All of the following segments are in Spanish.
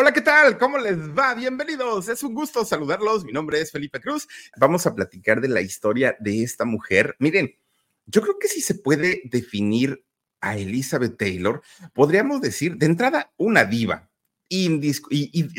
Hola, ¿qué tal? ¿Cómo les va? Bienvenidos. Es un gusto saludarlos. Mi nombre es Felipe Cruz. Vamos a platicar de la historia de esta mujer. Miren, yo creo que si se puede definir a Elizabeth Taylor, podríamos decir de entrada una diva. Y,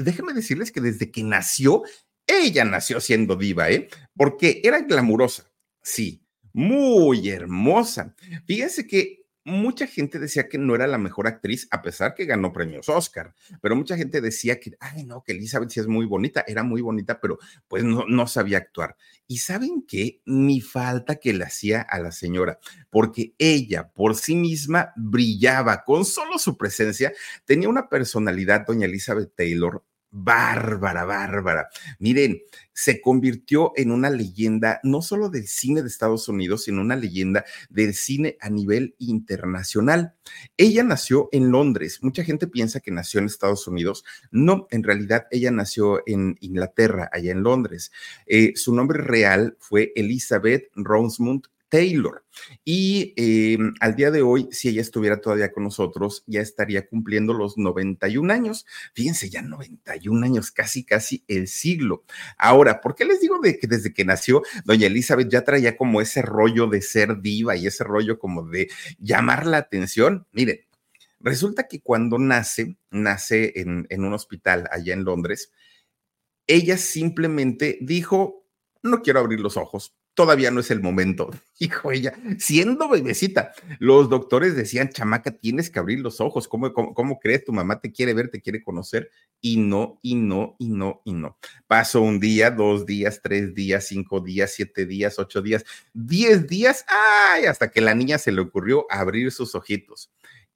déjenme decirles que desde que nació, ella nació siendo diva, ¿eh? Porque era glamurosa, sí, muy hermosa. Fíjense que mucha gente decía que no era la mejor actriz, a pesar que ganó premios Oscar, pero mucha gente decía que, ay, no, que Elizabeth sí es muy bonita, era muy bonita, pero pues no, no sabía actuar. Y saben qué, ni falta que le hacía a la señora, porque ella por sí misma brillaba con solo su presencia, tenía una personalidad, doña Elizabeth Taylor, bárbara, bárbara. Miren, se convirtió en una leyenda no solo del cine de Estados Unidos, sino una leyenda del cine a nivel internacional. Ella nació en Londres. Mucha gente piensa que nació en Estados Unidos. No, en realidad ella nació en Inglaterra, allá en Londres. Eh, su nombre real fue Elizabeth Rosemont Taylor. Y em, al día de hoy, si ella estuviera todavía con nosotros, ya estaría cumpliendo los 91 años. Fíjense, ya 91 años, casi, casi el siglo. Ahora, ¿por qué les digo de que desde que nació, doña Elizabeth ya traía como ese rollo de ser diva y ese rollo como de llamar la atención? Miren, resulta que cuando nace, nace en un hospital allá en Londres, ella simplemente dijo, no quiero abrir los ojos, todavía no es el momento, dijo ella, siendo bebecita. Los doctores decían, chamaca, tienes que abrir los ojos, ¿Cómo, cómo, crees? Tu mamá te quiere ver, te quiere conocer, y no, y no, y no, y no. Pasó un día, dos días, tres días, cinco días, siete días, ocho días, diez días, ay, hasta que la niña se le ocurrió abrir sus ojitos.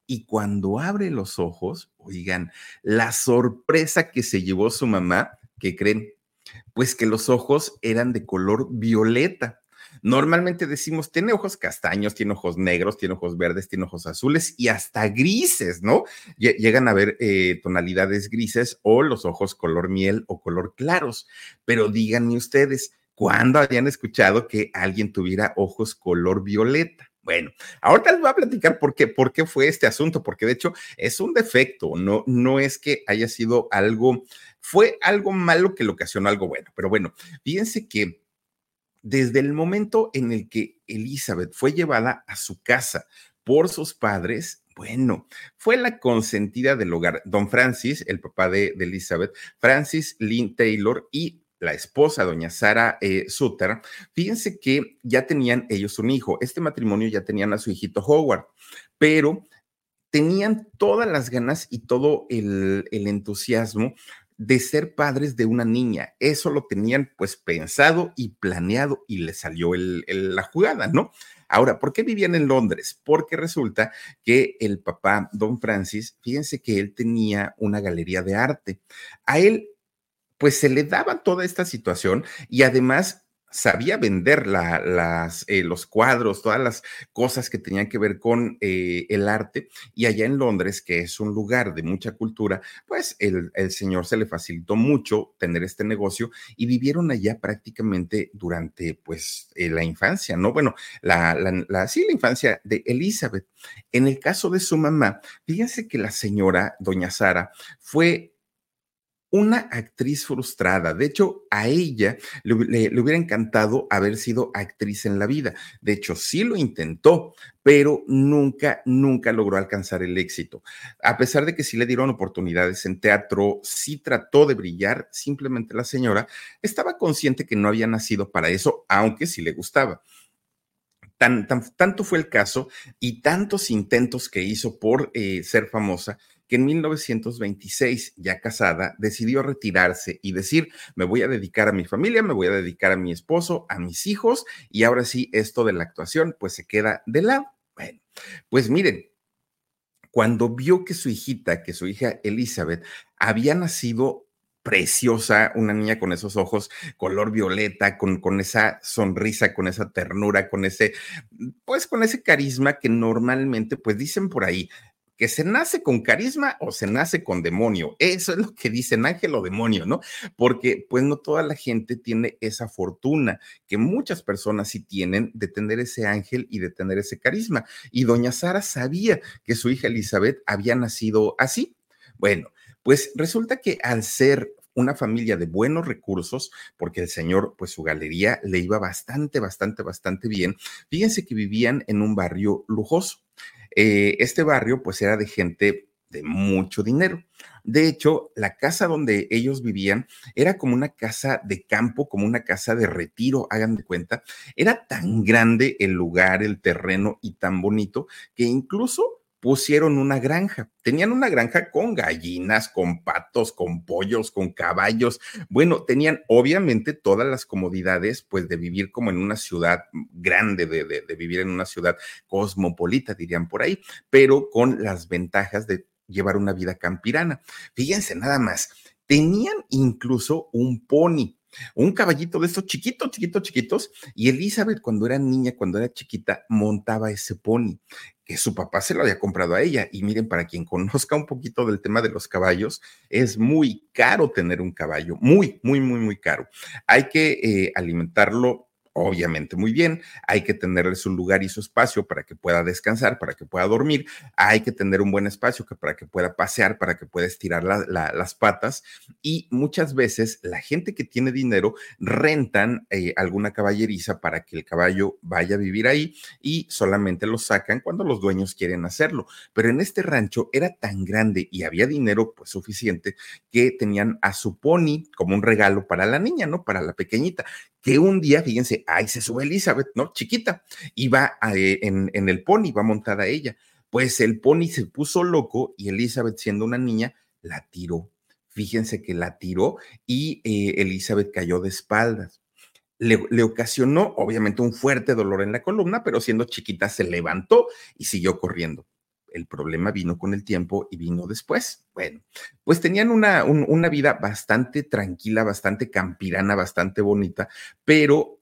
Y cuando abre los ojos, oigan, la sorpresa que se llevó su mamá, que creen, pues que los ojos eran de color violeta. Normalmente decimos, tiene ojos castaños, tiene ojos negros, tiene ojos verdes, tiene ojos azules y hasta grises, ¿no? Llegan a ver eh, tonalidades grises o los ojos color miel o color claros. Pero díganme ustedes, ¿cuándo habían escuchado que alguien tuviera ojos color violeta? Bueno, ahorita les voy a platicar por qué, por qué fue este asunto, porque de hecho es un defecto, no, no es que haya sido algo, fue algo malo que le ocasionó algo bueno, pero bueno, fíjense que desde el momento en el que Elizabeth fue llevada a su casa por sus padres, bueno, fue la consentida del hogar. Don Francis, el papá de, de Elizabeth, Francis Lynn Taylor y la esposa, doña Sara eh, Sutter, fíjense que ya tenían ellos un hijo. Este matrimonio ya tenían a su hijito Howard, pero tenían todas las ganas y todo el, entusiasmo de ser padres de una niña. Eso lo tenían pues pensado y planeado y le salió la jugada, ¿no? Ahora, ¿por qué vivían en Londres? Porque resulta que el papá, don Francis, fíjense que él tenía una galería de arte. A él pues se le daba toda esta situación y además sabía vender las, eh, los cuadros, todas las cosas que tenían que ver con eh, el arte. Y allá en Londres, que es un lugar de mucha cultura, pues el, señor se le facilitó mucho tener este negocio y vivieron allá prácticamente durante pues eh, la infancia, ¿no? Bueno, la, la, sí, la infancia de Elizabeth. En el caso de su mamá, fíjense que la señora, doña Sara, fue una actriz frustrada. De hecho, a ella le, hubiera encantado haber sido actriz en la vida. De hecho, sí lo intentó, pero nunca, nunca logró alcanzar el éxito. A pesar de que sí le dieron oportunidades en teatro, sí trató de brillar, simplemente la señora estaba consciente que no había nacido para eso, aunque sí le gustaba. Tan, tanto fue el caso y tantos intentos que hizo por eh, ser famosa que en 1926, ya casada, decidió retirarse y decir, me voy a dedicar a mi familia, me voy a dedicar a mi esposo, a mis hijos, y ahora sí, esto de la actuación, pues se queda de lado. Bueno, pues miren, cuando vio que su hijita, que su hija Elizabeth, había nacido preciosa, una niña con esos ojos color violeta, con, con esa sonrisa, con esa ternura, con ese, pues con ese carisma que normalmente, pues dicen por ahí, que se nace con carisma o se nace con demonio. Eso es lo que dicen ángel o demonio, ¿no? Porque pues no toda la gente tiene esa fortuna que muchas personas sí tienen de tener ese ángel y de tener ese carisma. Y doña Sara sabía que su hija Elizabeth había nacido así. Bueno, pues resulta que al ser una familia de buenos recursos, porque el señor, pues su galería le iba bastante, bastante, bastante bien. Fíjense que vivían en un barrio lujoso. Eh, este barrio pues era de gente de mucho dinero. De hecho, la casa donde ellos vivían era como una casa de campo, como una casa de retiro, hagan de cuenta. Era tan grande el lugar, el terreno y tan bonito que incluso pusieron una granja. Tenían una granja con gallinas, con patos, con pollos, con caballos. Bueno, tenían obviamente todas las comodidades, pues, de vivir como en una ciudad grande, de, vivir en una ciudad cosmopolita, dirían por ahí, pero con las ventajas de llevar una vida campirana. Fíjense nada más, tenían incluso un pony un caballito de estos chiquitos, chiquitos, chiquitos, y Elizabeth cuando era niña, cuando era chiquita, montaba ese pony, que su papá se lo había comprado a ella. Y miren, para quien conozca un poquito del tema de los caballos, es muy caro tener un caballo, muy, muy, muy, muy caro. Hay que eh, alimentarlo obviamente muy bien, hay que tenerle su lugar y su espacio para que pueda descansar, para que pueda dormir, hay que tener un buen espacio que, para que pueda pasear, para que pueda estirar las patas y muchas veces la gente que tiene dinero rentan eh, alguna caballeriza para que el caballo vaya a vivir ahí y solamente lo sacan cuando los dueños quieren hacerlo. Pero en este rancho era tan grande y había dinero pues suficiente que tenían a su pony como un regalo para la niña, ¿no? Para la pequeñita que un día, fíjense, ahí se sube Elizabeth, ¿no? Chiquita, y va eh, en, en el pony, va montada ella. Pues el pony se puso loco y Elizabeth, siendo una niña, la tiró. Fíjense que la tiró y eh, Elizabeth cayó de espaldas. Le, le, ocasionó, obviamente, un fuerte dolor en la columna, pero siendo chiquita se levantó y siguió corriendo el problema vino con el tiempo y vino después. Bueno, pues tenían una, una vida bastante tranquila, bastante campirana, bastante bonita, pero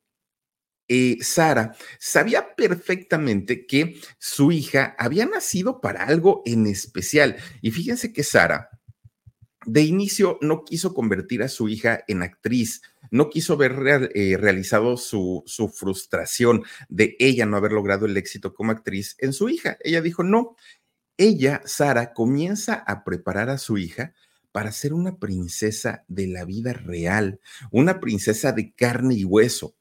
eh, Sara sabía perfectamente que su hija había nacido para algo en especial. Y fíjense que Sara, de inicio, no quiso convertir a su hija en actriz, no quiso ver eh, realizado su, su frustración de ella no haber logrado el éxito como actriz en su hija. Ella dijo, no, ella, Sara, comienza a preparar a su hija para ser una princesa de la vida real, una princesa de carne y hueso.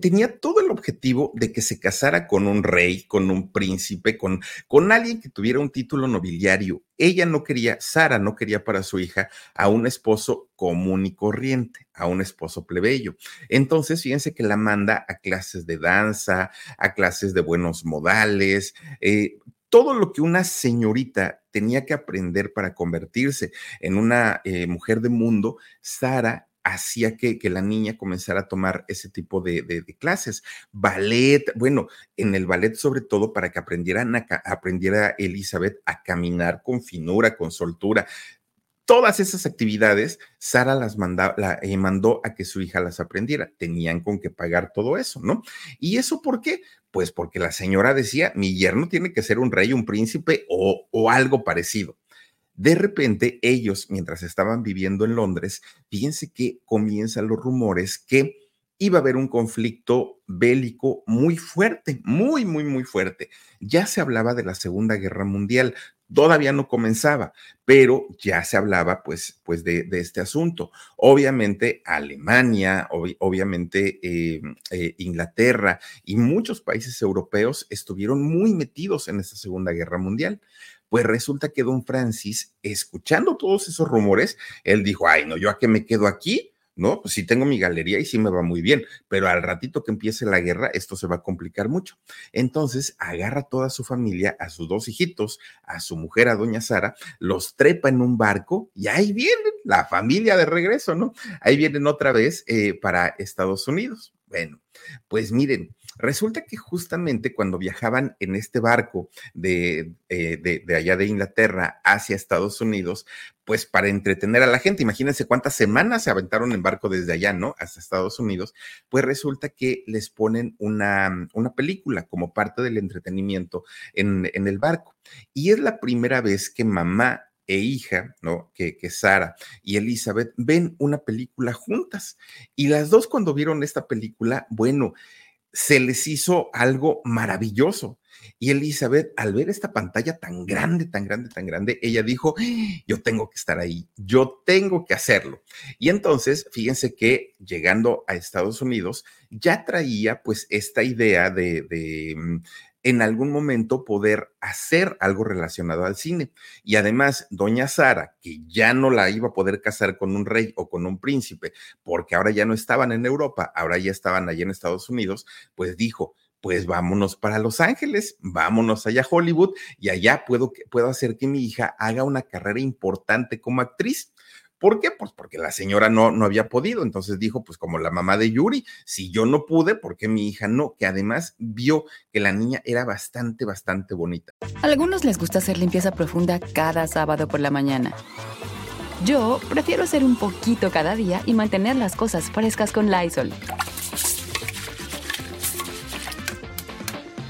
tenía todo el objetivo de que se casara con un rey, con un príncipe, con, con alguien que tuviera un título nobiliario. Ella no quería, Sara no quería para su hija a un esposo común y corriente, a un esposo plebeyo. Entonces, fíjense que la manda a clases de danza, a clases de buenos modales, eh, todo lo que una señorita tenía que aprender para convertirse en una eh, mujer de mundo, Sara hacía que, que, la niña comenzara a tomar ese tipo de, clases. Ballet, bueno, en el ballet sobre todo para que a, aprendiera Elizabeth a caminar con finura, con soltura. Todas esas actividades, Sara las la, eh, mandó a que su hija las aprendiera. Tenían con que pagar todo eso, ¿no? ¿Y eso por qué? Pues porque la señora decía, mi yerno tiene que ser un rey, un príncipe o, o algo parecido. De repente, ellos, mientras estaban viviendo en Londres, fíjense que comienzan los rumores que iba a haber un conflicto bélico muy fuerte, muy, muy, muy fuerte. Ya se hablaba de la Segunda Guerra Mundial. Todavía no comenzaba, pero ya se hablaba pues, pues de, este asunto. Obviamente Alemania, obviamente eh, eh, Inglaterra y muchos países europeos estuvieron muy metidos en esta Segunda Guerra Mundial. Pues resulta que don Francis, escuchando todos esos rumores, él dijo, ay, no, yo a qué me quedo aquí, ¿no? Pues sí tengo mi galería y sí me va muy bien, pero al ratito que empiece la guerra, esto se va a complicar mucho. Entonces agarra toda su familia, a sus dos hijitos, a su mujer, a doña Sara, los trepa en un barco y ahí vienen la familia de regreso, ¿no? Ahí vienen otra vez eh, para Estados Unidos. Bueno, pues miren, Resulta que justamente cuando viajaban en este barco de, eh, de, allá de Inglaterra hacia Estados Unidos, pues para entretener a la gente, imagínense cuántas semanas se aventaron en barco desde allá, ¿no? Hasta Estados Unidos, pues resulta que les ponen una, una película como parte del entretenimiento en, en el barco. Y es la primera vez que mamá e hija, ¿no? Que, que, Sara y Elizabeth ven una película juntas. Y las dos cuando vieron esta película, bueno, se les hizo algo maravilloso. Y Elizabeth, al ver esta pantalla tan grande, tan grande, tan grande, ella dijo, yo tengo que estar ahí, yo tengo que hacerlo. Y entonces, fíjense que llegando a Estados Unidos, ya traía pues esta idea de, de mm, en algún momento poder hacer algo relacionado al cine. Y además, doña Sara, que ya no la iba a poder casar con un rey o con un príncipe, porque ahora ya no estaban en Europa, ahora ya estaban allí en Estados Unidos, pues dijo, pues vámonos para Los Ángeles, vámonos allá a Hollywood y allá puedo, puedo hacer que mi hija haga una carrera importante como actriz. ¿Por qué? Pues porque la señora no, no había podido. Entonces dijo, pues como la mamá de Yuri, si yo no pude, ¿por qué mi hija no? Que además vio que la niña era bastante, bastante bonita. A algunos les gusta hacer limpieza profunda cada sábado por la mañana. Yo prefiero hacer un poquito cada día y mantener las cosas frescas con Lysol.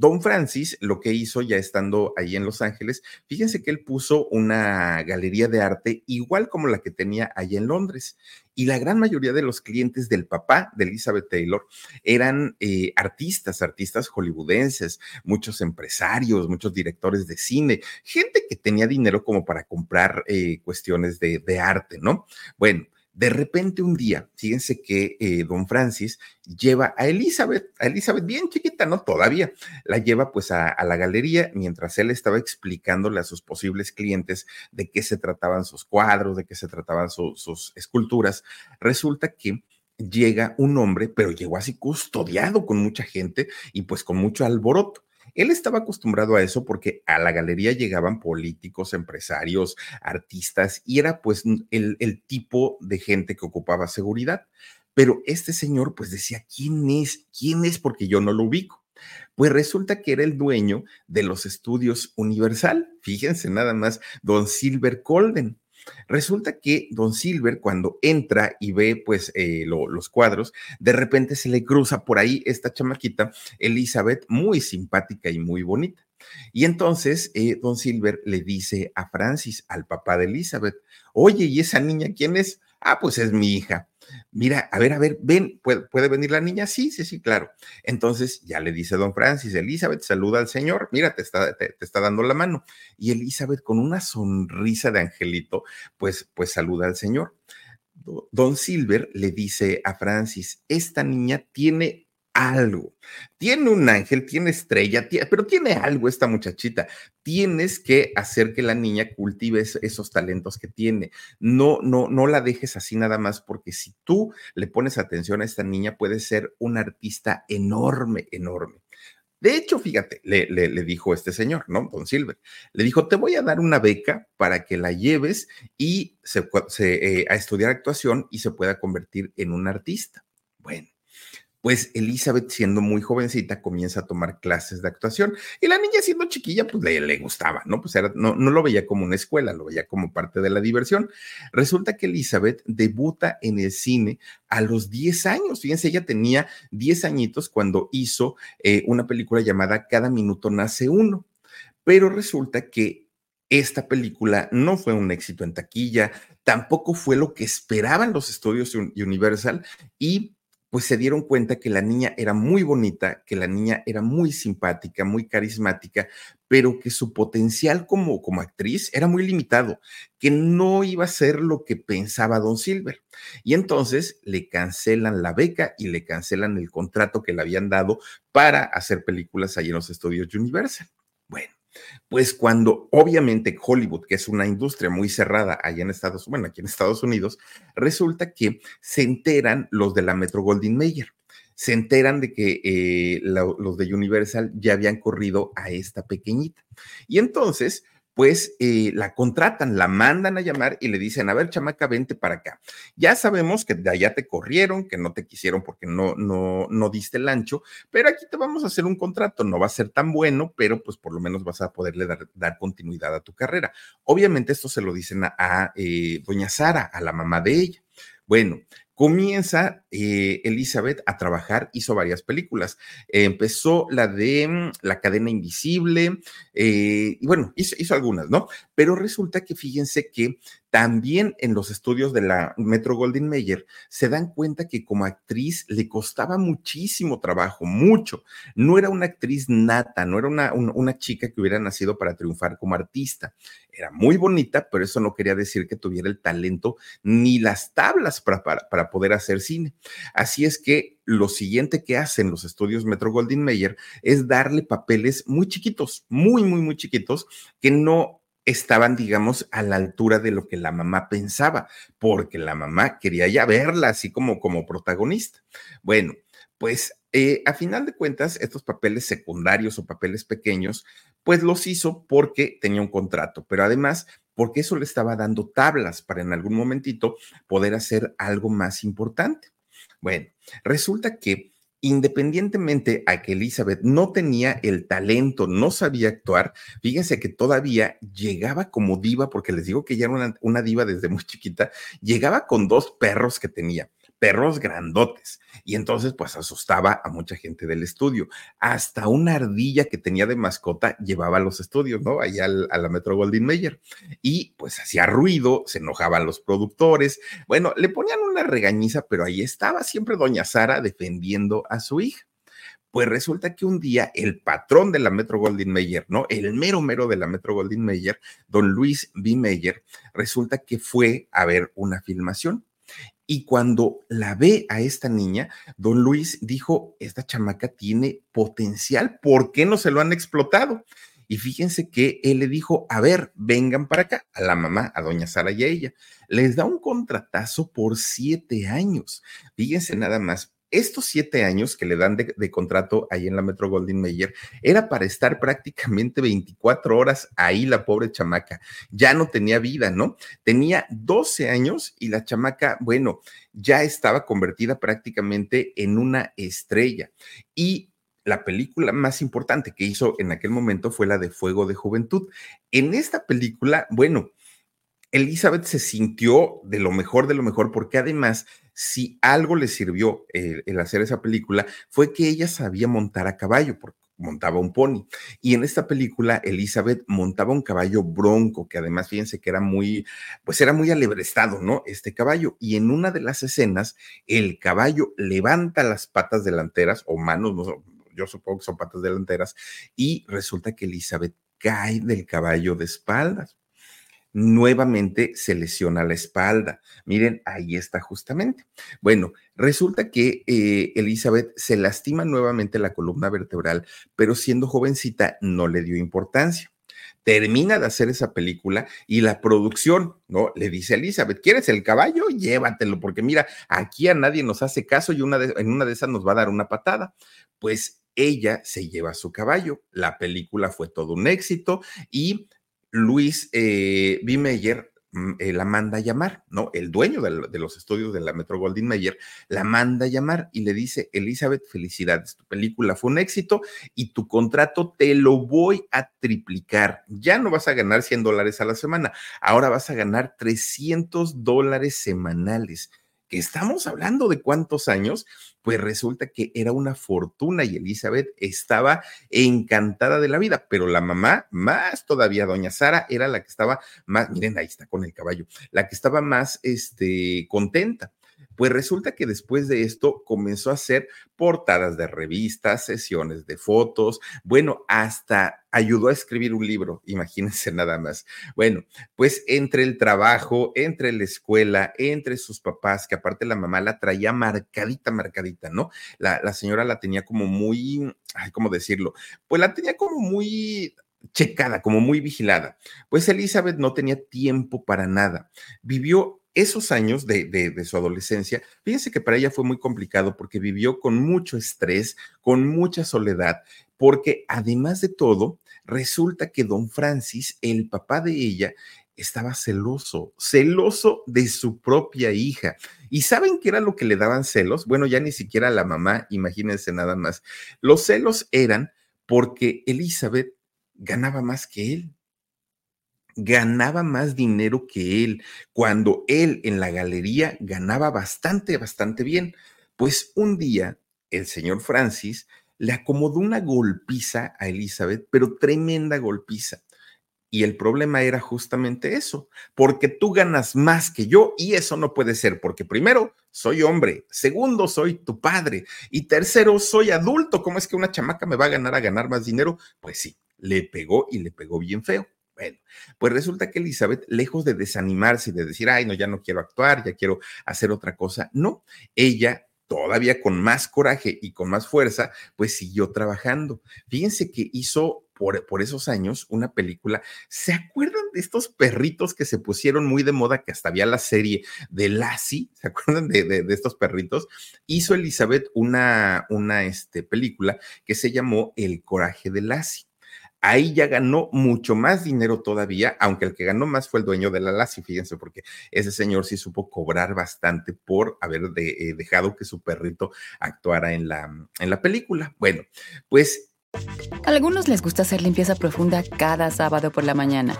Don Francis lo que hizo ya estando ahí en Los Ángeles, fíjense que él puso una galería de arte igual como la que tenía allá en Londres. Y la gran mayoría de los clientes del papá de Elizabeth Taylor eran eh, artistas, artistas hollywoodenses, muchos empresarios, muchos directores de cine, gente que tenía dinero como para comprar eh, cuestiones de, de arte, ¿no? Bueno. De repente un día, fíjense que eh, don Francis lleva a Elizabeth, a Elizabeth bien chiquita, ¿no? Todavía, la lleva pues a, la galería mientras él estaba explicándole a sus posibles clientes de qué se trataban sus cuadros, de qué se trataban sus esculturas. Resulta que llega un hombre, pero llegó así custodiado con mucha gente y pues con mucho alboroto. Él estaba acostumbrado a eso porque a la galería llegaban políticos, empresarios, artistas y era pues el, el tipo de gente que ocupaba seguridad. Pero este señor pues decía, ¿quién es? ¿Quién es? Porque yo no lo ubico. Pues resulta que era el dueño de los estudios Universal. Fíjense nada más, don Silver Colden. Resulta que Don Silver, cuando entra y ve pues eh, los cuadros, de repente se le cruza por ahí esta chamaquita, Elizabeth, muy simpática y muy bonita. Y entonces eh, Don Silver le dice a Francis, al papá de Elizabeth, oye, ¿y esa niña quién es? Ah, pues es mi hija mira, a ver, a ver, ven, ¿puede, venir la niña? Sí, sí, sí, claro. Entonces ya le dice don Francis, Elizabeth, saluda al Señor, mira, te está, te, está dando la mano. Y Elizabeth con una sonrisa de angelito, pues, pues saluda al Señor. Don Silver le dice a Francis, esta niña tiene algo. Tiene un ángel, tiene estrella, pero tiene algo esta muchachita. Tienes que hacer que la niña cultive esos talentos que tiene. No, no, no la dejes así nada más, porque si tú le pones atención a esta niña, puede ser un artista enorme, enorme. De hecho, fíjate, le, dijo este señor, ¿no? Don Silver, le dijo, te voy a dar una beca para que la lleves y se, eh, a estudiar actuación y se pueda convertir en un artista. Bueno, pues Elizabeth, siendo muy jovencita, comienza a tomar clases de actuación y la niña siendo chiquilla, pues le, le gustaba, ¿no? Pues era, no, no lo veía como una escuela, lo veía como parte de la diversión. Resulta que Elizabeth debuta en el cine a los 10 años. Fíjense, ella tenía 10 añitos cuando hizo eh, una película llamada Cada minuto nace uno. Pero resulta que esta película no fue un éxito en taquilla, tampoco fue lo que esperaban los estudios Universal y pues se dieron cuenta que la niña era muy bonita, que la niña era muy simpática, muy carismática, pero que su potencial como, como actriz era muy limitado, que no iba a ser lo que pensaba Don Silver. Y entonces le cancelan la beca y le cancelan el contrato que le habían dado para hacer películas ahí en los estudios Universal. Bueno, pues cuando obviamente Hollywood, que es una industria muy cerrada allá en Estados Unidos, bueno, aquí en Estados Unidos, resulta que se enteran los de la Metro Goldwyn Mayer, se enteran de que eh, los de Universal ya habían corrido a esta pequeñita. Y entonces, pues eh, la contratan, la mandan a llamar y le dicen, a ver, chamaca, vente para acá. Ya sabemos que de allá te corrieron, que no te quisieron porque no, no, no diste el ancho, pero aquí te vamos a hacer un contrato, no va a ser tan bueno, pero pues por lo menos vas a poderle dar, continuidad a tu carrera. Obviamente esto se lo dicen a, eh, doña Sara, a la mamá de ella. Bueno, comienza eh, Elizabeth a trabajar, hizo varias películas. empezó la de mm, La cadena invisible, eh, y bueno, hizo, hizo, algunas, ¿no? Pero resulta que fíjense que también en los estudios de la Metro Goldwyn Mayer se dan cuenta que como actriz le costaba muchísimo trabajo, mucho. No era una actriz nata, no era una, chica que hubiera nacido para triunfar como artista. Era muy bonita, pero eso no quería decir que tuviera el talento ni las tablas para, para, para poder hacer cine. Así es que lo siguiente que hacen los estudios Metro Goldwyn Mayer es darle papeles muy chiquitos, muy, muy, muy chiquitos, que no estaban, digamos, a la altura de lo que la mamá pensaba, porque la mamá quería ya verla así como, como protagonista. Bueno, pues eh, a final de cuentas, estos papeles secundarios o papeles pequeños, pues los hizo porque tenía un contrato, pero además porque eso le estaba dando tablas para en algún momentito poder hacer algo más importante. Bueno, resulta que independientemente a que Elizabeth no tenía el talento, no sabía actuar, fíjense que todavía llegaba como diva, porque les digo que ya era una, una diva desde muy chiquita, llegaba con dos perros que tenía perros grandotes. Y entonces, pues asustaba a mucha gente del estudio. Hasta una ardilla que tenía de mascota llevaba a los estudios, ¿no? Allá a la Metro Goldwyn Mayer. Y pues hacía ruido, se enojaban los productores. Bueno, le ponían una regañiza, pero ahí estaba siempre doña Sara defendiendo a su hija. Pues resulta que un día el patrón de la Metro Goldwyn Mayer, ¿no? El mero mero de la Metro Goldwyn Mayer, don Luis B. Mayer, resulta que fue a ver una filmación y cuando la ve a esta niña, don Luis dijo, esta chamaca tiene potencial, ¿por qué no se lo han explotado? Y fíjense que él le dijo, a ver, vengan para acá, a la mamá, a doña Sara y a ella. Les da un contratazo por siete años. Fíjense nada más, estos siete años que le dan de, contrato ahí en la Metro Goldwyn Mayer era para estar prácticamente 24 horas ahí la pobre chamaca. Ya no tenía vida, ¿no? Tenía 12 años y la chamaca, bueno, ya estaba convertida prácticamente en una estrella. Y la película más importante que hizo en aquel momento fue la de Fuego de Juventud. En esta película, bueno, Elizabeth se sintió de lo mejor de lo mejor porque además si algo le sirvió el, hacer esa película fue que ella sabía montar a caballo, porque montaba un pony. Y en esta película, Elizabeth montaba un caballo bronco, que además, fíjense que era muy, pues era muy alebrestado, ¿no? Este caballo. Y en una de las escenas, el caballo levanta las patas delanteras, o manos, no, yo supongo que son patas delanteras, y resulta que Elizabeth cae del caballo de espaldas nuevamente se lesiona la espalda. Miren, ahí está justamente. Bueno, resulta que eh, Elizabeth se lastima nuevamente la columna vertebral, pero siendo jovencita no le dio importancia. Termina de hacer esa película y la producción, ¿no? Le dice a Elizabeth, ¿quieres el caballo? Llévatelo, porque mira, aquí a nadie nos hace caso y en una de esas nos va a dar una patada. Pues ella se lleva su caballo. La película fue todo un éxito y Luis eh, B. Mm, eh, la manda a llamar, ¿no? El dueño de, los estudios de la Metro Goldwyn Mayer la manda a llamar y le dice, Elizabeth, felicidades, tu película fue un éxito y tu contrato te lo voy a triplicar. Ya no vas a ganar 100 dólares a la semana, ahora vas a ganar 300 dólares semanales que estamos hablando de cuántos años, pues resulta que era una fortuna y Elizabeth estaba encantada de la vida, pero la mamá, más todavía, doña Sara, era la que estaba más, miren, ahí está con el caballo, la que estaba más, este, contenta. Pues resulta que después de esto comenzó a hacer portadas de revistas, sesiones de fotos, bueno, hasta ayudó a escribir un libro, imagínense nada más. Bueno, pues entre el trabajo, entre la escuela, entre sus papás, que aparte la mamá la traía marcadita, marcadita, ¿no? La, señora la tenía como muy, ¿cómo decirlo? Pues la tenía como muy checada, como muy vigilada. Pues Elizabeth no tenía tiempo para nada. Vivió esos años de, su adolescencia, fíjense que para ella fue muy complicado porque vivió con mucho estrés, con mucha soledad, porque además de todo, resulta que don Francis, el papá de ella, estaba celoso, celoso de su propia hija. ¿Y saben qué era lo que le daban celos? Bueno, ya ni siquiera la mamá, imagínense nada más. Los celos eran porque Elizabeth ganaba más que él ganaba más dinero que él, cuando él en la galería ganaba bastante, bastante bien. Pues un día el señor Francis le acomodó una golpiza a Elizabeth, pero tremenda golpiza. Y el problema era justamente eso, porque tú ganas más que yo y eso no puede ser, porque primero soy hombre, segundo soy tu padre y tercero soy adulto. ¿Cómo es que una chamaca me va a ganar a ganar más dinero? Pues sí, le pegó y le pegó bien feo. Bueno, pues resulta que Elizabeth, lejos de desanimarse y de decir, ay, no, ya no quiero actuar, ya quiero hacer otra cosa, no, ella todavía con más coraje y con más fuerza, pues siguió trabajando. Fíjense que hizo por, por, esos años una película. ¿Se acuerdan de estos perritos que se pusieron muy de moda, que hasta había la serie de Lassie? ¿Se acuerdan de, de, estos perritos? Hizo Elizabeth una, una este, película que se llamó El coraje de Lassie ahí ya ganó mucho más dinero todavía, aunque el que ganó más fue el dueño de la LASI, fíjense, porque ese señor sí supo cobrar bastante por haber eh, dejado que su perrito actuara en la, en la película. Bueno, pues... A algunos les gusta hacer limpieza profunda cada sábado por la mañana.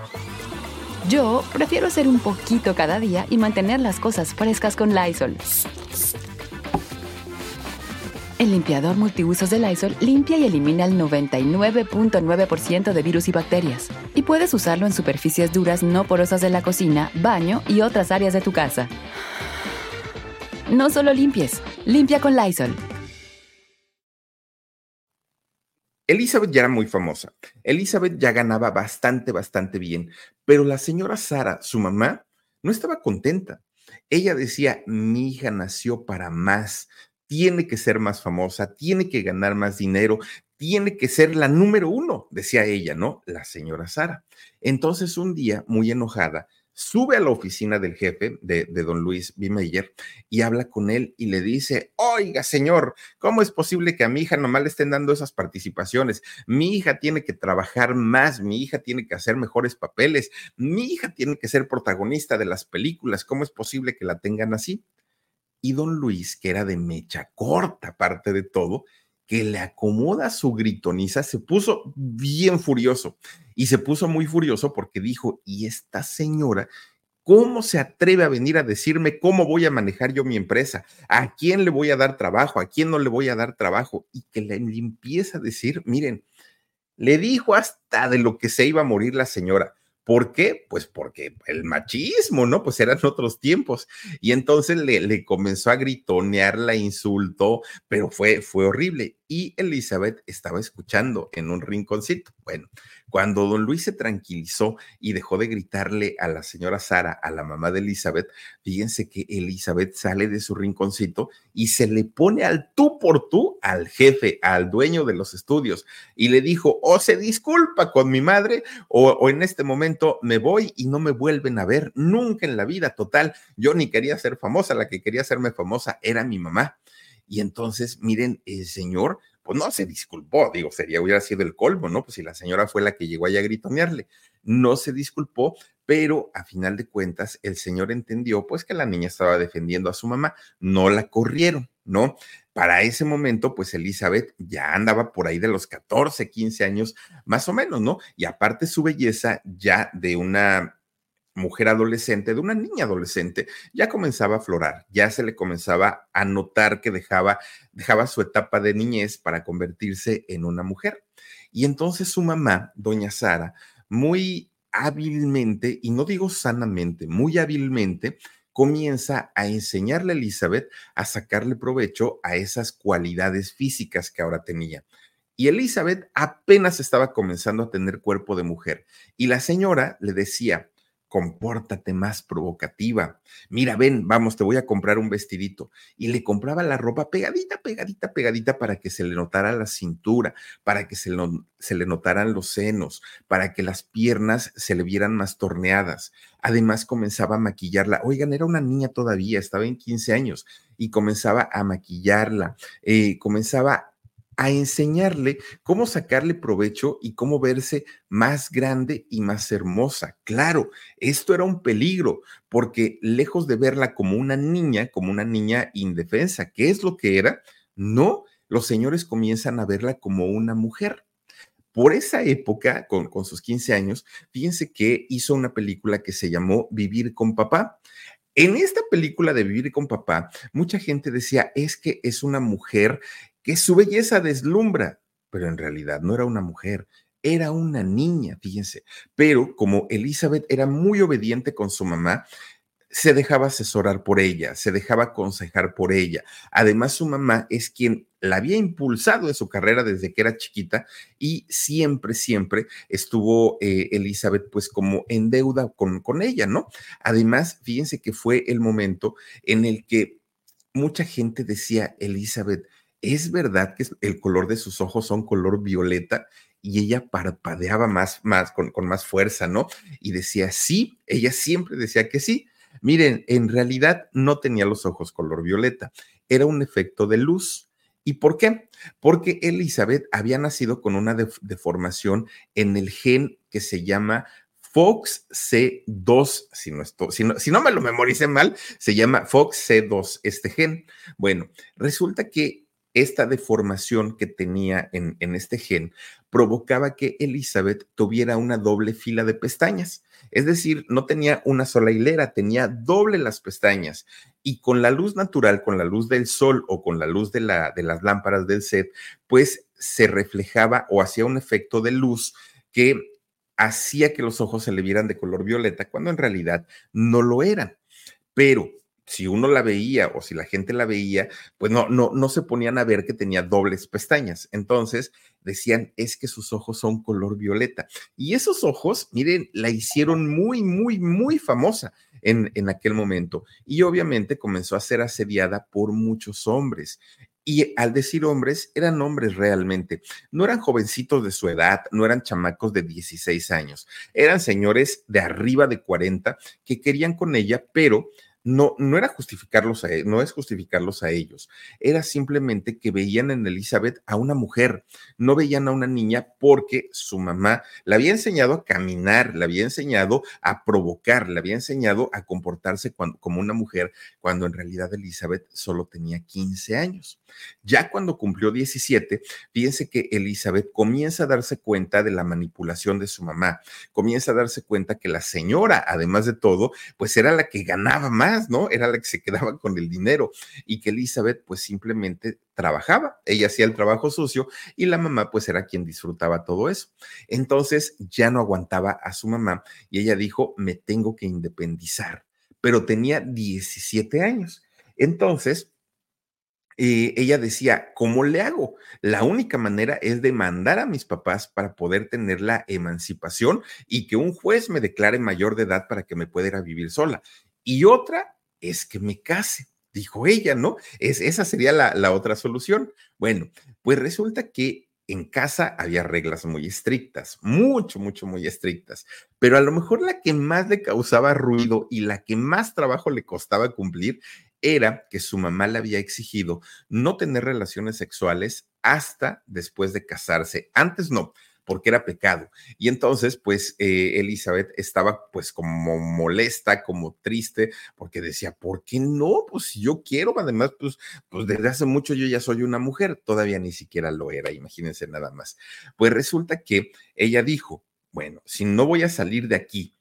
Yo prefiero hacer un poquito cada día y mantener las cosas frescas con Lysol. El limpiador multiusos de Lysol limpia y elimina el 99.9% de virus y bacterias. Y puedes usarlo en superficies duras no porosas de la cocina, baño y otras áreas de tu casa. No solo limpies, limpia con Lysol. Elizabeth ya era muy famosa. Elizabeth ya ganaba bastante, bastante bien. Pero la señora Sara, su mamá, no estaba contenta. Ella decía, mi hija nació para más, tiene que ser más famosa, tiene que ganar más dinero, tiene que ser la número uno, decía ella, ¿no? La señora Sara. Entonces, un día, muy enojada, sube a la oficina del jefe de, don Luis B. Y habla con él y le dice, oiga, señor, ¿cómo es posible que a mi hija nomás le estén dando esas participaciones? Mi hija tiene que trabajar más, mi hija tiene que hacer mejores papeles, mi hija tiene que ser protagonista de las películas, ¿cómo es posible que la tengan así? Y don Luis, que era de mecha corta, aparte de todo, que le acomoda su gritoniza, se puso bien furioso y se puso muy furioso porque dijo, ¿y esta señora ¿Cómo se atreve a venir a decirme cómo voy a manejar yo mi empresa? ¿A quién le voy a dar trabajo? ¿A quién no le voy a dar trabajo? Y que le empieza a decir, miren, le dijo hasta de lo que se iba a morir la señora. ¿Por qué? Pues porque el machismo, ¿no? Pues eran otros tiempos. Y entonces le, comenzó a gritonear, la insultó, pero fue, fue horrible. Y Elizabeth estaba escuchando en un rinconcito. Bueno, cuando don Luis se tranquilizó y dejó de gritarle a la señora Sara, a la mamá de Elizabeth, fíjense que Elizabeth sale de su rinconcito y se le pone al tú por tú al jefe, al dueño de los estudios, y le dijo, o se disculpa con mi madre, o, en este momento me voy y no me vuelven a ver nunca en la vida. Total, yo ni quería ser famosa, la que quería hacerme famosa era mi mamá. Y entonces, miren, el señor pues no se disculpó, digo, sería, hubiera sido el colmo, ¿no? Pues si la señora fue la que llegó allá a gritonearle, no se disculpó, pero a final de cuentas el señor entendió pues que la niña estaba defendiendo a su mamá, no la corrieron, ¿no? Para ese momento, pues Elizabeth ya andaba por ahí de los 14, 15 años, más o menos, ¿no? Y aparte su belleza ya de una mujer adolescente, de una niña adolescente, ya comenzaba a aflorar, ya se le comenzaba a notar que dejaba, dejaba su etapa de niñez para convertirse en una mujer. Y entonces su mamá, doña Sara, muy hábilmente, y no digo sanamente, muy hábilmente, comienza a enseñarle a Elizabeth a sacarle provecho a esas cualidades físicas que ahora tenía. Y Elizabeth apenas estaba comenzando a tener cuerpo de mujer. Y la señora le decía, compórtate más provocativa. Mira, ven, vamos, te voy a comprar un vestidito. Y le compraba la ropa pegadita, pegadita, pegadita para que se le notara la cintura, para que se, se le notaran los senos, para que las piernas se le vieran más torneadas. Además, comenzaba a maquillarla. Oigan, era una niña todavía, estaba en 15 años y comenzaba a maquillarla, eh, comenzaba a enseñarle cómo sacarle provecho y cómo verse más grande y más hermosa. Claro, esto era un peligro, porque lejos de verla como una niña, como una niña indefensa, ¿qué es lo que era? No, los señores comienzan a verla como una mujer. Por esa época, con, con sus 15 años, fíjense que hizo una película que se llamó Vivir con papá. En esta película de Vivir con Papá, mucha gente decía, es que es una mujer que su belleza deslumbra, pero en realidad no era una mujer, era una niña, fíjense. Pero como Elizabeth era muy obediente con su mamá, se dejaba asesorar por ella, se dejaba aconsejar por ella. Además, su mamá es quien la había impulsado en su carrera desde que era chiquita y siempre, siempre estuvo eh, Elizabeth pues como en deuda con, con ella, ¿no? Además, fíjense que fue el momento en el que mucha gente decía, Elizabeth, es verdad que el color de sus ojos son color violeta y ella parpadeaba más, más, con, más fuerza, ¿no? Y decía sí, ella siempre decía que sí. Miren, en realidad no tenía los ojos color violeta, era un efecto de luz. ¿Y por qué? Porque Elizabeth había nacido con una deformación en el gen que se llama Fox C2, si no, si, no, si no me lo memoricé mal, se llama Fox C2, este gen. Bueno, resulta que esta deformación que tenía en, este gen provocaba que Elizabeth tuviera una doble fila de pestañas. Es decir, no tenía una sola hilera, tenía doble las pestañas. Y con la luz natural, con la luz del sol o con la luz de, de las lámparas del set, pues se reflejaba o hacía un efecto de luz que hacía que los ojos se le vieran de color violeta, cuando en realidad no lo eran. Pero si uno la veía o si la gente la veía, pues no, no, no se ponían a ver que tenía dobles pestañas. Entonces decían, es que sus ojos son color violeta. Y esos ojos, miren, la hicieron muy, muy, muy famosa en, en aquel momento. Y obviamente comenzó a ser asediada por muchos hombres. Y al decir hombres, eran hombres realmente. No eran jovencitos de su edad, no eran chamacos de 16 años. Eran señores de arriba de 40 que querían con ella, pero no, no era justificarlos a, e, no es justificarlos a ellos, era simplemente que veían en Elizabeth a una mujer, no veían a una niña porque su mamá la había enseñado a caminar, la había enseñado a provocar, la había enseñado a comportarse como una mujer, cuando en realidad Elizabeth solo tenía 15 años. Ya cuando cumplió 17, fíjense que Elizabeth comienza a darse cuenta de la manipulación de su mamá, comienza a darse cuenta que la señora, además de todo, pues era la que ganaba más ¿no? Era la que se quedaba con el dinero y que Elizabeth pues simplemente trabajaba, ella hacía el trabajo sucio y la mamá pues era quien disfrutaba todo eso. Entonces ya no aguantaba a su mamá y ella dijo, me tengo que independizar, pero tenía 17 años. Entonces, eh, ella decía, ¿cómo le hago? La única manera es demandar a mis papás para poder tener la emancipación y que un juez me declare mayor de edad para que me pueda ir a vivir sola y otra es que me case, dijo ella, ¿no? Es, esa sería la, la otra solución. Bueno, pues resulta que en casa había reglas muy estrictas, mucho, mucho, muy estrictas, pero a lo mejor la que más le causaba ruido y la que más trabajo le costaba cumplir era que su mamá le había exigido no tener relaciones sexuales hasta después de casarse. Antes no, porque era pecado. Y entonces, pues, eh, Elizabeth estaba pues como molesta, como triste, porque decía, ¿por qué no? Pues si yo quiero, además, pues, pues desde hace mucho yo ya soy una mujer, todavía ni siquiera lo era, imagínense nada más. Pues resulta que ella dijo, bueno, si no voy a salir de aquí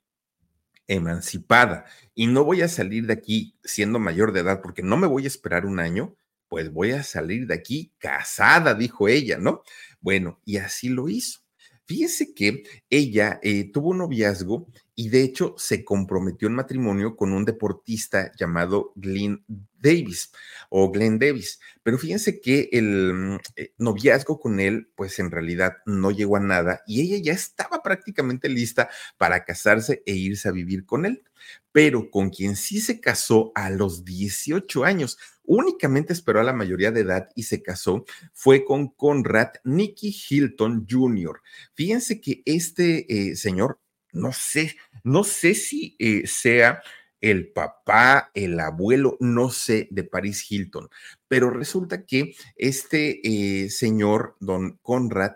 emancipada y no voy a salir de aquí siendo mayor de edad porque no me voy a esperar un año, pues voy a salir de aquí casada, dijo ella, ¿no? Bueno, y así lo hizo. Fíjese que ella eh, tuvo un noviazgo y de hecho se comprometió en matrimonio con un deportista llamado Glenn Davis o Glenn Davis. Pero fíjense que el eh, noviazgo con él, pues en realidad no llegó a nada y ella ya estaba prácticamente lista para casarse e irse a vivir con él. Pero con quien sí se casó a los 18 años, únicamente esperó a la mayoría de edad y se casó, fue con Conrad Nicky Hilton Jr. Fíjense que este eh, señor, no sé, no sé si eh, sea el papá, el abuelo, no sé, de Paris Hilton, pero resulta que este eh, señor, don Conrad,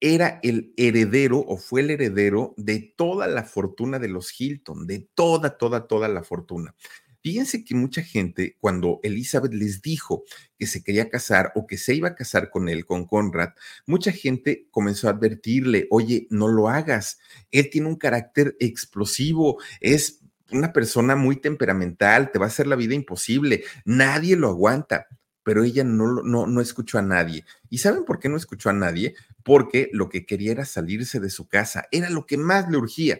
era el heredero o fue el heredero de toda la fortuna de los Hilton, de toda, toda, toda la fortuna. Fíjense que mucha gente, cuando Elizabeth les dijo que se quería casar o que se iba a casar con él, con Conrad, mucha gente comenzó a advertirle, oye, no lo hagas, él tiene un carácter explosivo, es una persona muy temperamental, te va a hacer la vida imposible, nadie lo aguanta pero ella no, no, no escuchó a nadie. ¿Y saben por qué no escuchó a nadie? Porque lo que quería era salirse de su casa, era lo que más le urgía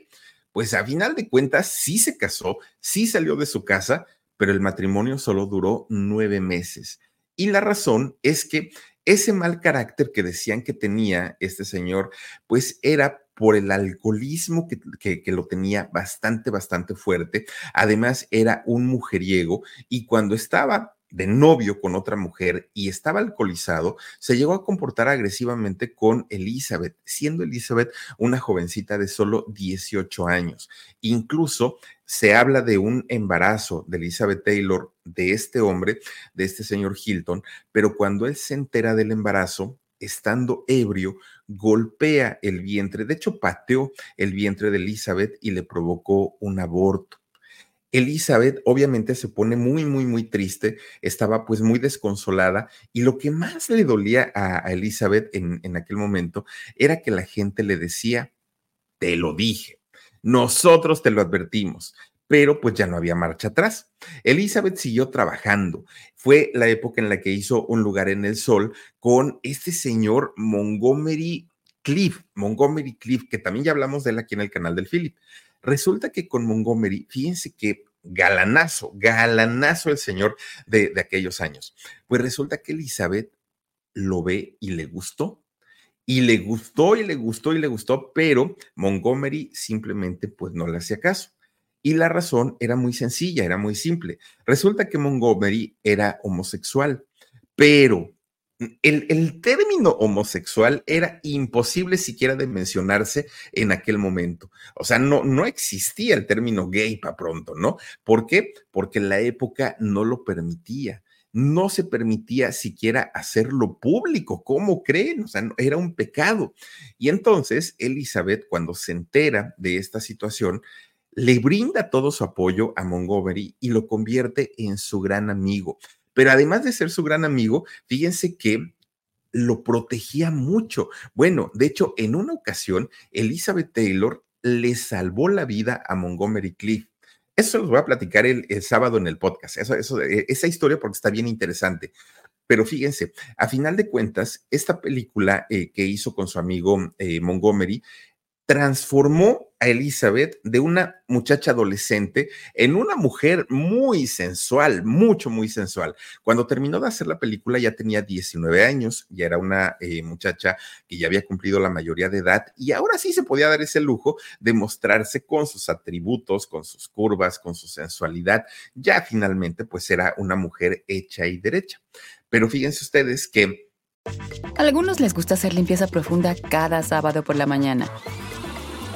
pues a final de cuentas sí se casó, sí salió de su casa, pero el matrimonio solo duró nueve meses. Y la razón es que ese mal carácter que decían que tenía este señor, pues era por el alcoholismo que, que, lo tenía bastante, bastante fuerte. Además, era un mujeriego y cuando estaba de novio con otra mujer y estaba alcoholizado, se llegó a comportar agresivamente con Elizabeth, siendo Elizabeth una jovencita de solo 18 años. Incluso se habla de un embarazo de Elizabeth Taylor, de este hombre, de este señor Hilton, pero cuando él se entera del embarazo, estando ebrio, golpea el vientre, de hecho pateó el vientre de Elizabeth y le provocó un aborto. Elizabeth obviamente se pone muy, muy, muy triste, estaba pues muy desconsolada y lo que más le dolía a, Elizabeth en, en aquel momento era que la gente le decía, te lo dije, nosotros te lo advertimos, pero pues ya no había marcha atrás. Elizabeth siguió trabajando. Fue la época en la que hizo un lugar en el sol con este señor Montgomery Cliff, Montgomery Cliff, que también ya hablamos de él aquí en el canal del Philip. Resulta que con Montgomery, fíjense que galanazo, galanazo el señor de, de aquellos años. Pues resulta que Elizabeth lo ve y le gustó. Y le gustó y le gustó y le gustó, pero Montgomery simplemente pues no le hacía caso. Y la razón era muy sencilla, era muy simple. Resulta que Montgomery era homosexual, pero el, término homosexual era imposible siquiera de mencionarse en aquel momento. O sea, no, no existía el término gay para pronto, ¿no? ¿Por qué? Porque la época no lo permitía. No se permitía siquiera hacerlo público. ¿Cómo creen? O sea, era un pecado. Y entonces Elizabeth, cuando se entera de esta situación, le brinda todo su apoyo a Montgomery y lo convierte en su gran amigo. Pero además de ser su gran amigo, fíjense que lo protegía mucho. Bueno, de hecho, en una ocasión, Elizabeth Taylor le salvó la vida a Montgomery Cliff. Eso los voy a platicar el, sábado en el podcast, eso, eso, e, esa historia porque está bien interesante. Pero fíjense, a final de cuentas, esta película eh, que hizo con su amigo eh, Montgomery transformó a Elizabeth de una muchacha adolescente en una mujer muy sensual, mucho, muy sensual. Cuando terminó de hacer la película ya tenía 19 años, ya era una eh, muchacha que ya había cumplido la mayoría de edad y ahora sí se podía dar ese lujo de mostrarse con sus atributos, con sus curvas, con su sensualidad. Ya finalmente pues era una mujer hecha y derecha. Pero fíjense ustedes que... A algunos les gusta hacer limpieza profunda cada sábado por la mañana.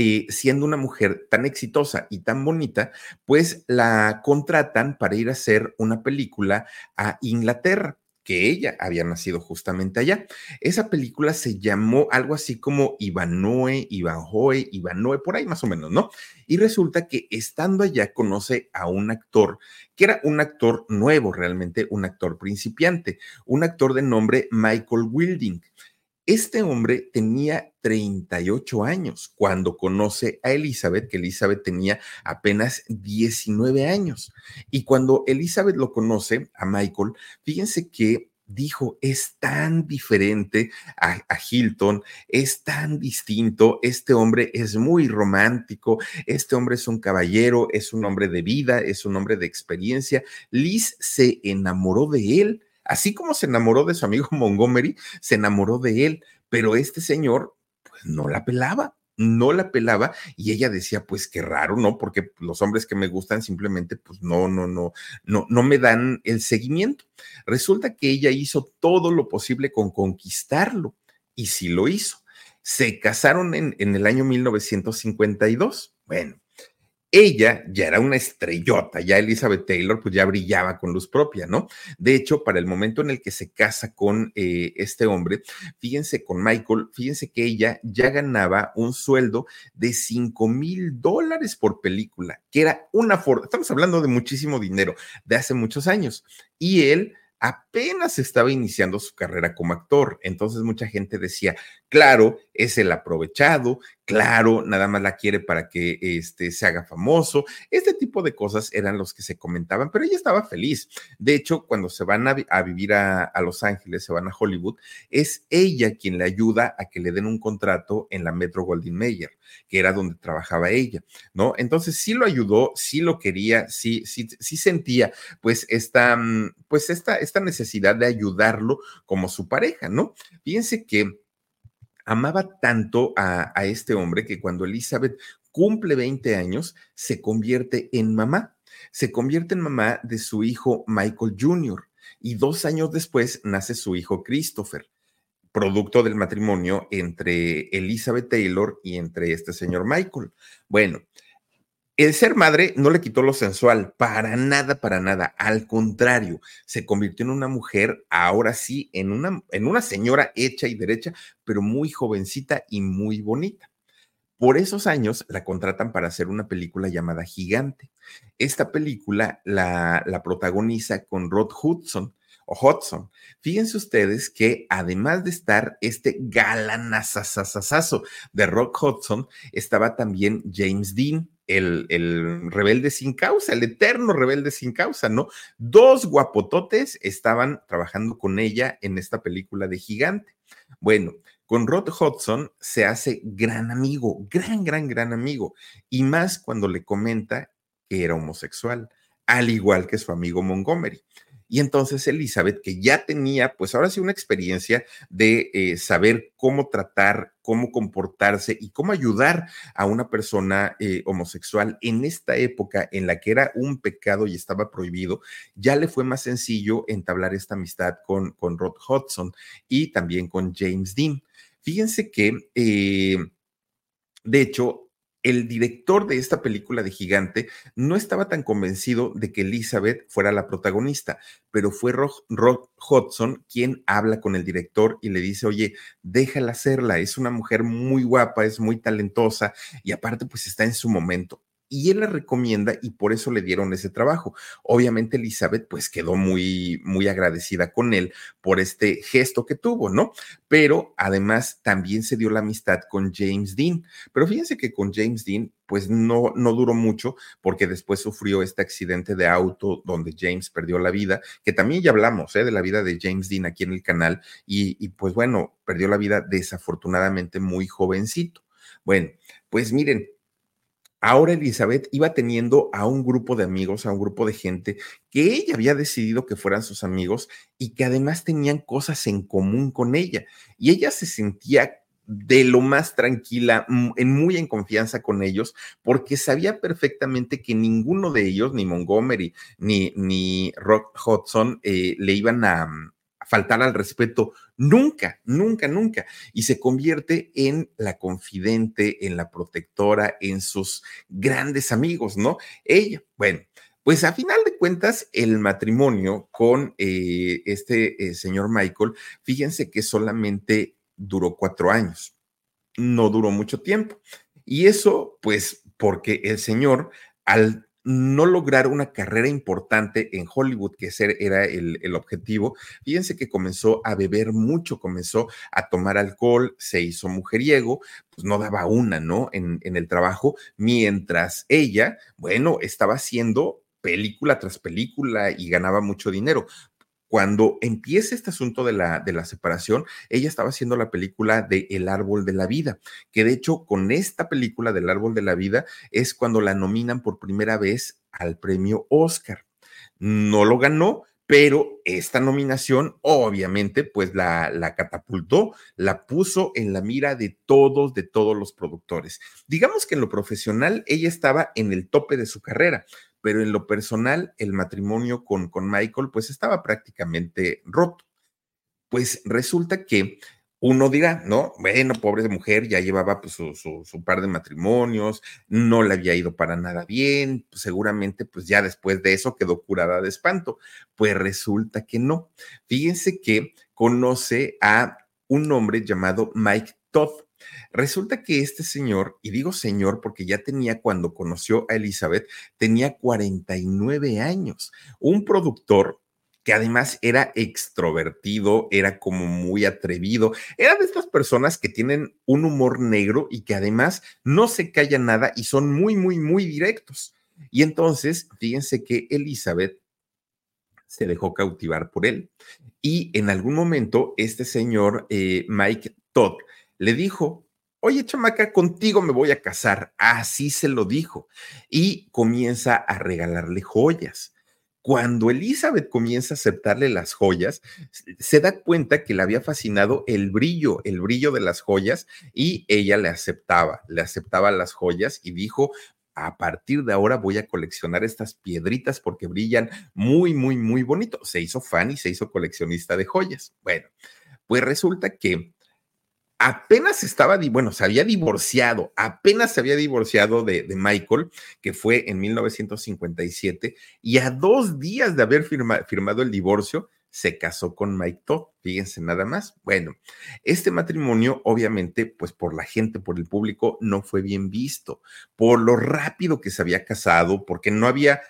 Eh, siendo una mujer tan exitosa y tan bonita, pues la contratan para ir a hacer una película a Inglaterra que ella había nacido justamente allá. Esa película se llamó algo así como Ivanoe, Ivanhoe, Ivanoe, por ahí más o menos, ¿no? Y resulta que estando allá conoce a un actor que era un actor nuevo, realmente un actor principiante, un actor de nombre Michael Wilding. Este hombre tenía 38 años cuando conoce a Elizabeth, que Elizabeth tenía apenas 19 años. Y cuando Elizabeth lo conoce a Michael, fíjense que dijo, es tan diferente a, a, Hilton, es tan distinto, este hombre es muy romántico, este hombre es un caballero, es un hombre de vida, es un hombre de experiencia. Liz se enamoró de él Así como se enamoró de su amigo Montgomery, se enamoró de él, pero este señor pues no la pelaba no la pelaba y ella decía, pues qué raro, ¿no? Porque los hombres que me gustan simplemente, pues no, no, no, no, no me dan el seguimiento. Resulta que ella hizo todo lo posible con conquistarlo y sí lo hizo. Se casaron en, en el año 1952. Bueno, ella ya era una estrellota, ya Elizabeth Taylor pues ya brillaba con luz propia, ¿no? De hecho, para el momento en el que se casa con eh, este hombre, fíjense con Michael, fíjense que ella ya ganaba un sueldo de 5 mil dólares por película, que era una forma, estamos hablando de muchísimo dinero, de hace muchos años, y él apenas estaba iniciando su carrera como actor. Entonces mucha gente decía, claro, es el aprovechado, claro, nada más la quiere para que este, se haga famoso. Este tipo de cosas eran los que se comentaban, pero ella estaba feliz. De hecho, cuando se van a, vivir a, a, Los Ángeles, se van a Hollywood, es ella quien le ayuda a que le den un contrato en la Metro Goldwyn Mayer, que era donde trabajaba ella, ¿no? Entonces sí lo ayudó, sí lo quería, sí, sí, sí sentía pues esta, mm, pues esta, esta necesidad de ayudarlo como su pareja, ¿no? Fíjense que amaba tanto a, a, este hombre que cuando Elizabeth cumple 20 años, se convierte en mamá. Se convierte en mamá de su hijo Michael Jr. Y dos años después nace su hijo Christopher, producto del matrimonio entre Elizabeth Taylor y entre este señor Michael. Bueno, el ser madre no le quitó lo sensual, para nada, para nada. Al contrario, se convirtió en una mujer, ahora sí, en una, en una señora hecha y derecha, pero muy jovencita y muy bonita. Por esos años la contratan para hacer una película llamada Gigante. Esta película la, la protagoniza con Rod Hudson, o Hudson. Fíjense ustedes que además de estar este galanazazazazo de Rock Hudson, estaba también James Dean, el, el, rebelde sin causa, el eterno rebelde sin causa, ¿no? Dos guapototes estaban trabajando con ella en esta película de gigante. Bueno, con Rod Hudson se hace gran amigo, gran, gran, gran amigo, y más cuando le comenta que era homosexual, al igual que su amigo Montgomery. Y entonces Elizabeth, que ya tenía, pues ahora sí, una experiencia de eh, saber cómo tratar, cómo comportarse y cómo ayudar a una persona eh, homosexual en esta época en la que era un pecado y estaba prohibido, ya le fue más sencillo entablar esta amistad con, con Rod Hudson y también con James Dean. Fíjense que, eh, de hecho, el director de esta película de Gigante no estaba tan convencido de que Elizabeth fuera la protagonista, pero fue Rock Hudson quien habla con el director y le dice, oye, déjala hacerla, es una mujer muy guapa, es muy talentosa y aparte pues está en su momento y él la recomienda y por eso le dieron ese trabajo. Obviamente Elizabeth pues quedó muy, muy agradecida con él por este gesto que tuvo, ¿no? Pero además también se dio la amistad con James Dean. Pero fíjense que con James Dean pues no, no duró mucho porque después sufrió este accidente de auto donde James perdió la vida, que también ya hablamos ¿eh? de la vida de James Dean aquí en el canal y, y pues bueno, perdió la vida desafortunadamente muy jovencito. Bueno, pues miren, Ahora Elizabeth iba teniendo a un grupo de amigos, a un grupo de gente que ella había decidido que fueran sus amigos y que además tenían cosas en común con ella. Y ella se sentía de lo más tranquila, en muy en confianza con ellos, porque sabía perfectamente que ninguno de ellos, ni Montgomery, ni, ni Rock Hudson, eh, le iban a, faltar al respeto nunca, nunca, nunca. Y se convierte en la confidente, en la protectora, en sus grandes amigos, ¿no? Ella, bueno. Pues a final de cuentas, el matrimonio con eh, este eh, señor Michael, fíjense que solamente duró cuatro años, no duró mucho tiempo. Y eso, pues, porque el señor, al no lograr una carrera importante en Hollywood, que ese era el, objetivo, fíjense que comenzó a beber mucho, comenzó a tomar alcohol, se hizo mujeriego, pues no daba una, ¿no? En, en el trabajo, mientras ella, bueno, estaba haciendo película tras película y ganaba mucho dinero cuando empieza este asunto de la, de la separación, ella estaba haciendo la película de El Árbol de la Vida, que de hecho con esta película del Árbol de la Vida es cuando la nominan por primera vez al premio Oscar. No lo ganó, pero esta nominación obviamente pues la, catapultó, la puso en la mira de todos, de todos los productores. Digamos que en lo profesional ella estaba en el tope de su carrera, pero en lo personal el matrimonio con, con Michael pues estaba prácticamente roto. Pues resulta que uno dirá, ¿no? Bueno, pobre mujer, ya llevaba pues, su, par de matrimonios, no le había ido para nada bien, pues, seguramente pues ya después de eso quedó curada de espanto. Pues resulta que no. Fíjense que conoce a un hombre llamado Mike Todd. Resulta que este señor, y digo señor porque ya tenía cuando conoció a Elizabeth, tenía 49 años, un productor que además era extrovertido, era como muy atrevido, era de estas personas que tienen un humor negro y que además no se callan nada y son muy, muy, muy directos. Y entonces, fíjense que Elizabeth se dejó cautivar por él. Y en algún momento, este señor eh, Mike Todd le dijo, oye, chamaca, contigo me voy a casar. Así se lo dijo. Y comienza a regalarle joyas. Cuando Elizabeth comienza a aceptarle las joyas, se da cuenta que le había fascinado el brillo, el brillo de las joyas, y ella le aceptaba, le aceptaba las joyas y dijo, a partir de ahora voy a coleccionar estas piedritas porque brillan muy, muy, muy bonito. Se hizo fan y se hizo coleccionista de joyas. Bueno, pues resulta que apenas estaba, bueno, se había divorciado, apenas se había divorciado de, Michael, que fue en 1957, y a dos días de haber firmado el divorcio, se casó con Mike Todd, fíjense nada más. Bueno, este matrimonio, obviamente, pues por la gente, por el público, no fue bien visto, por lo rápido que se había casado, porque no había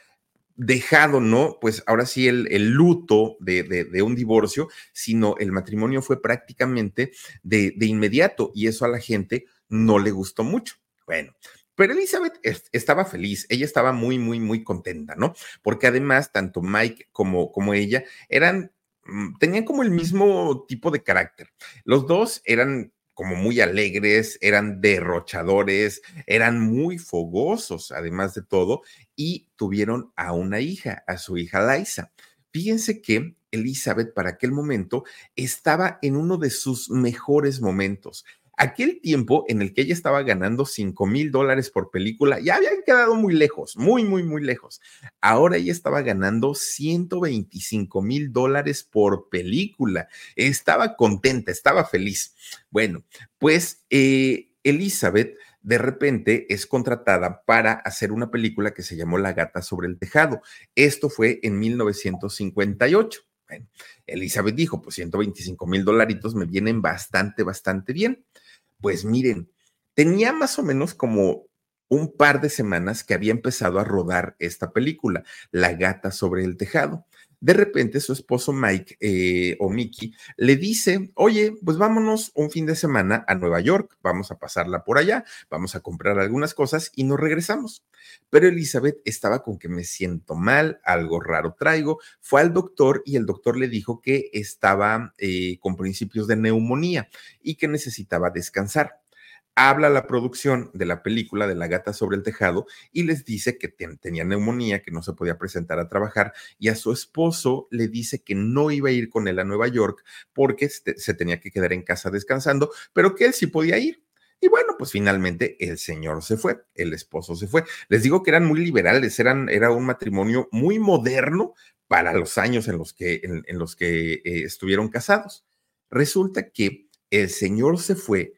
dejado, ¿no? Pues ahora sí el, luto de, un divorcio, sino el matrimonio fue prácticamente de, de inmediato y eso a la gente no le gustó mucho. Bueno, pero Elizabeth estaba feliz, ella estaba muy, muy, muy contenta, ¿no? Porque además, tanto Mike como, como ella eran, mm, tenían como el mismo tipo de carácter. Los dos eran como muy alegres, eran derrochadores, eran muy fogosos, además de todo, y tuvieron a una hija, a su hija Liza. Fíjense que Elizabeth para aquel momento estaba en uno de sus mejores momentos. Aquel tiempo en el que ella estaba ganando 5 mil dólares por película, ya habían quedado muy lejos, muy, muy, muy lejos. Ahora ella estaba ganando 125 mil dólares por película. Estaba contenta, estaba feliz. Bueno, pues eh, Elizabeth de repente es contratada para hacer una película que se llamó La gata sobre el tejado. Esto fue en 1958. Elizabeth dijo, pues 125 mil dolaritos me vienen bastante, bastante bien. Pues miren, tenía más o menos como un par de semanas que había empezado a rodar esta película, La gata sobre el tejado. De repente su esposo Mike eh, o Mickey le dice, oye, pues vámonos un fin de semana a Nueva York, vamos a pasarla por allá, vamos a comprar algunas cosas y nos regresamos. Pero Elizabeth estaba con que me siento mal, algo raro traigo, fue al doctor y el doctor le dijo que estaba eh, con principios de neumonía y que necesitaba descansar. Habla la producción de la película de La gata sobre el tejado y les dice que tenía neumonía, que no se podía presentar a trabajar y a su esposo le dice que no iba a ir con él a Nueva York porque se tenía que quedar en casa descansando, pero que él sí podía ir. Y bueno, pues finalmente el señor se fue, el esposo se fue. Les digo que eran muy liberales, eran, era un matrimonio muy moderno para los años en los que, en, los que eh, estuvieron casados. Resulta que el señor se fue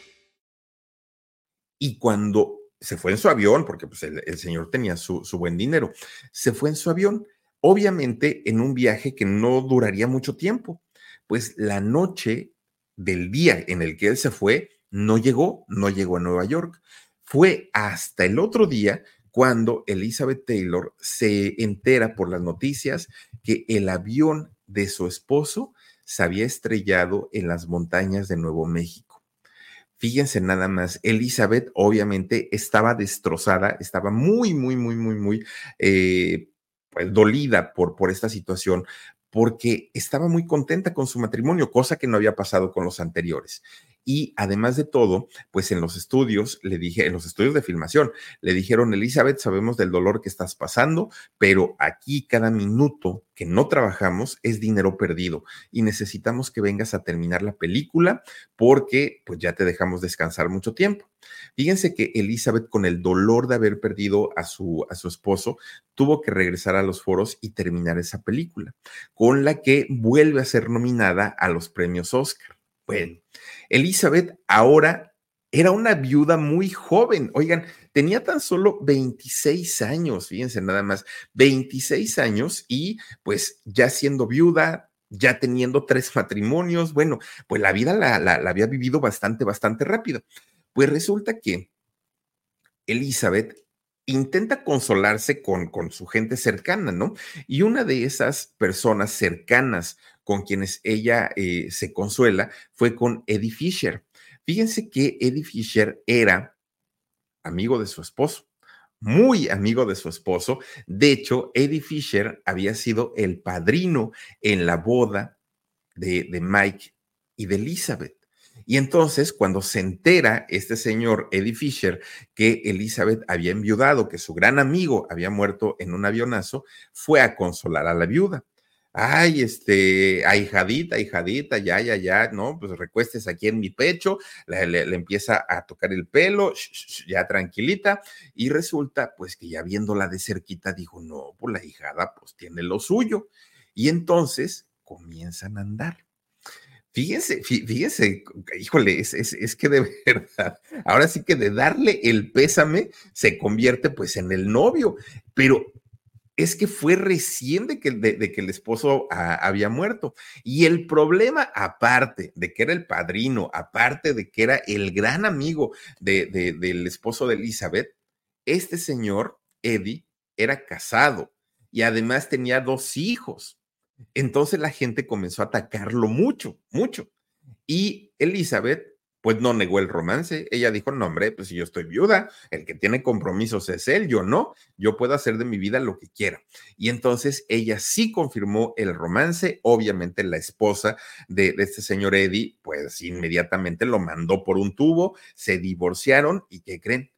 Y cuando se fue en su avión, porque pues, el, señor tenía su, su buen dinero, se fue en su avión, obviamente en un viaje que no duraría mucho tiempo. Pues la noche del día en el que él se fue, no llegó, no llegó a Nueva York. Fue hasta el otro día cuando Elizabeth Taylor se entera por las noticias que el avión de su esposo se había estrellado en las montañas de Nuevo México. Fíjense nada más, Elizabeth obviamente estaba destrozada, estaba muy, muy, muy, muy, muy eh, pues, dolida por, por esta situación, porque estaba muy contenta con su matrimonio, cosa que no había pasado con los anteriores. Y además de todo, pues en los estudios, le dije, en los estudios de filmación, le dijeron, Elizabeth, sabemos del dolor que estás pasando, pero aquí cada minuto que no trabajamos es dinero perdido y necesitamos que vengas a terminar la película porque pues ya te dejamos descansar mucho tiempo. Fíjense que Elizabeth, con el dolor de haber perdido a su, a su esposo, tuvo que regresar a los foros y terminar esa película, con la que vuelve a ser nominada a los premios Oscar. Bueno, Elizabeth ahora era una viuda muy joven. Oigan, tenía tan solo 26 años, fíjense nada más, 26 años y pues ya siendo viuda, ya teniendo tres matrimonios, bueno, pues la vida la, la, había vivido bastante, bastante rápido. Pues resulta que Elizabeth intenta consolarse con, con su gente cercana, ¿no? Y una de esas personas cercanas con quienes ella eh, se consuela fue con Eddie Fisher. Fíjense que Eddie Fisher era amigo de su esposo, muy amigo de su esposo. De hecho, Eddie Fisher había sido el padrino en la boda de, de Mike y de Elizabeth. Y entonces, cuando se entera este señor Eddie Fisher que Elizabeth había enviudado, que su gran amigo había muerto en un avionazo, fue a consolar a la viuda ay, este, ahijadita, ahijadita, ya, ya, ya, no, pues recuestes aquí en mi pecho, le, empieza a tocar el pelo, ya tranquilita, y resulta, pues que ya viéndola de cerquita, dijo, no, pues la hijada, pues tiene lo suyo, y entonces comienzan a andar. Fíjense, fíjense, híjole, es, es, que de verdad, ahora sí que de darle el pésame se convierte pues en el novio, pero es que fue recién de que, de, que el esposo ah, había muerto. Y el problema, aparte de que era el padrino, aparte de que era el gran amigo de, del esposo de Elizabeth, este señor, Eddie, era casado y además tenía dos hijos. Entonces la gente comenzó a atacarlo mucho, mucho. Y Elizabeth pues no negó el romance. Ella dijo, no, hombre, pues si yo estoy viuda, el que tiene compromisos es él, yo no, yo puedo hacer de mi vida lo que quiera. Y entonces ella sí confirmó el romance, obviamente la esposa de, este señor Eddie, pues inmediatamente lo mandó por un tubo, se divorciaron y ¿qué creen?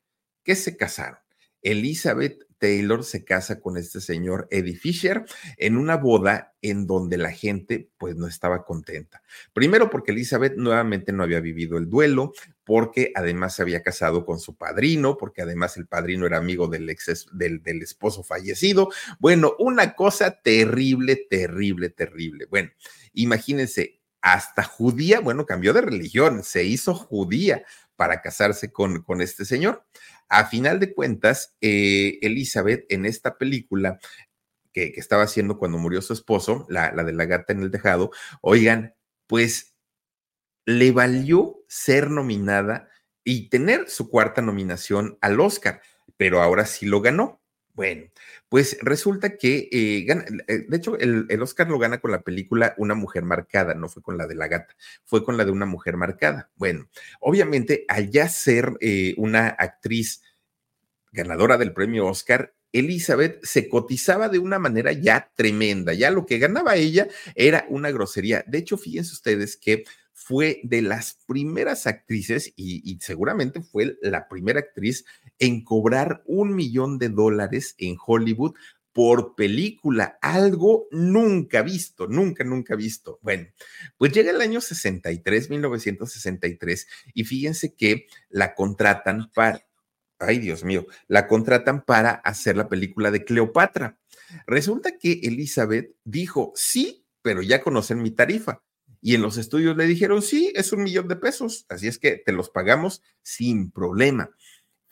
Que se casaron. Elizabeth Taylor se casa con este señor Eddie Fisher en una boda en donde la gente pues no estaba contenta. Primero porque Elizabeth nuevamente no había vivido el duelo, porque además se había casado con su padrino, porque además el padrino era amigo del, ex, del, del esposo fallecido. Bueno, una cosa terrible, terrible, terrible. Bueno, imagínense, hasta judía, bueno, cambió de religión, se hizo judía para casarse con, con este señor. A final de cuentas, eh, Elizabeth en esta película que, estaba haciendo cuando murió su esposo, la, la de la gata en el tejado, oigan, pues le valió ser nominada y tener su cuarta nominación al Oscar, pero ahora sí lo ganó. Bueno, pues resulta que, eh, eh, de hecho, el, Oscar lo gana con la película Una mujer marcada, no fue con la de la gata, fue con la de una mujer marcada. Bueno, obviamente, al ya ser eh, una actriz ganadora del premio Oscar, Elizabeth se cotizaba de una manera ya tremenda, ya lo que ganaba ella era una grosería. De hecho, fíjense ustedes que fue de las primeras actrices y, seguramente fue la primera actriz en cobrar un millón de dólares en Hollywood por película, algo nunca visto, nunca, nunca visto. Bueno, pues llega el año 63, 1963, y fíjense que la contratan para, ay Dios mío, la contratan para hacer la película de Cleopatra. Resulta que Elizabeth dijo, sí, pero ya conocen mi tarifa. Y en los estudios le dijeron, sí, es un millón de pesos, así es que te los pagamos sin problema.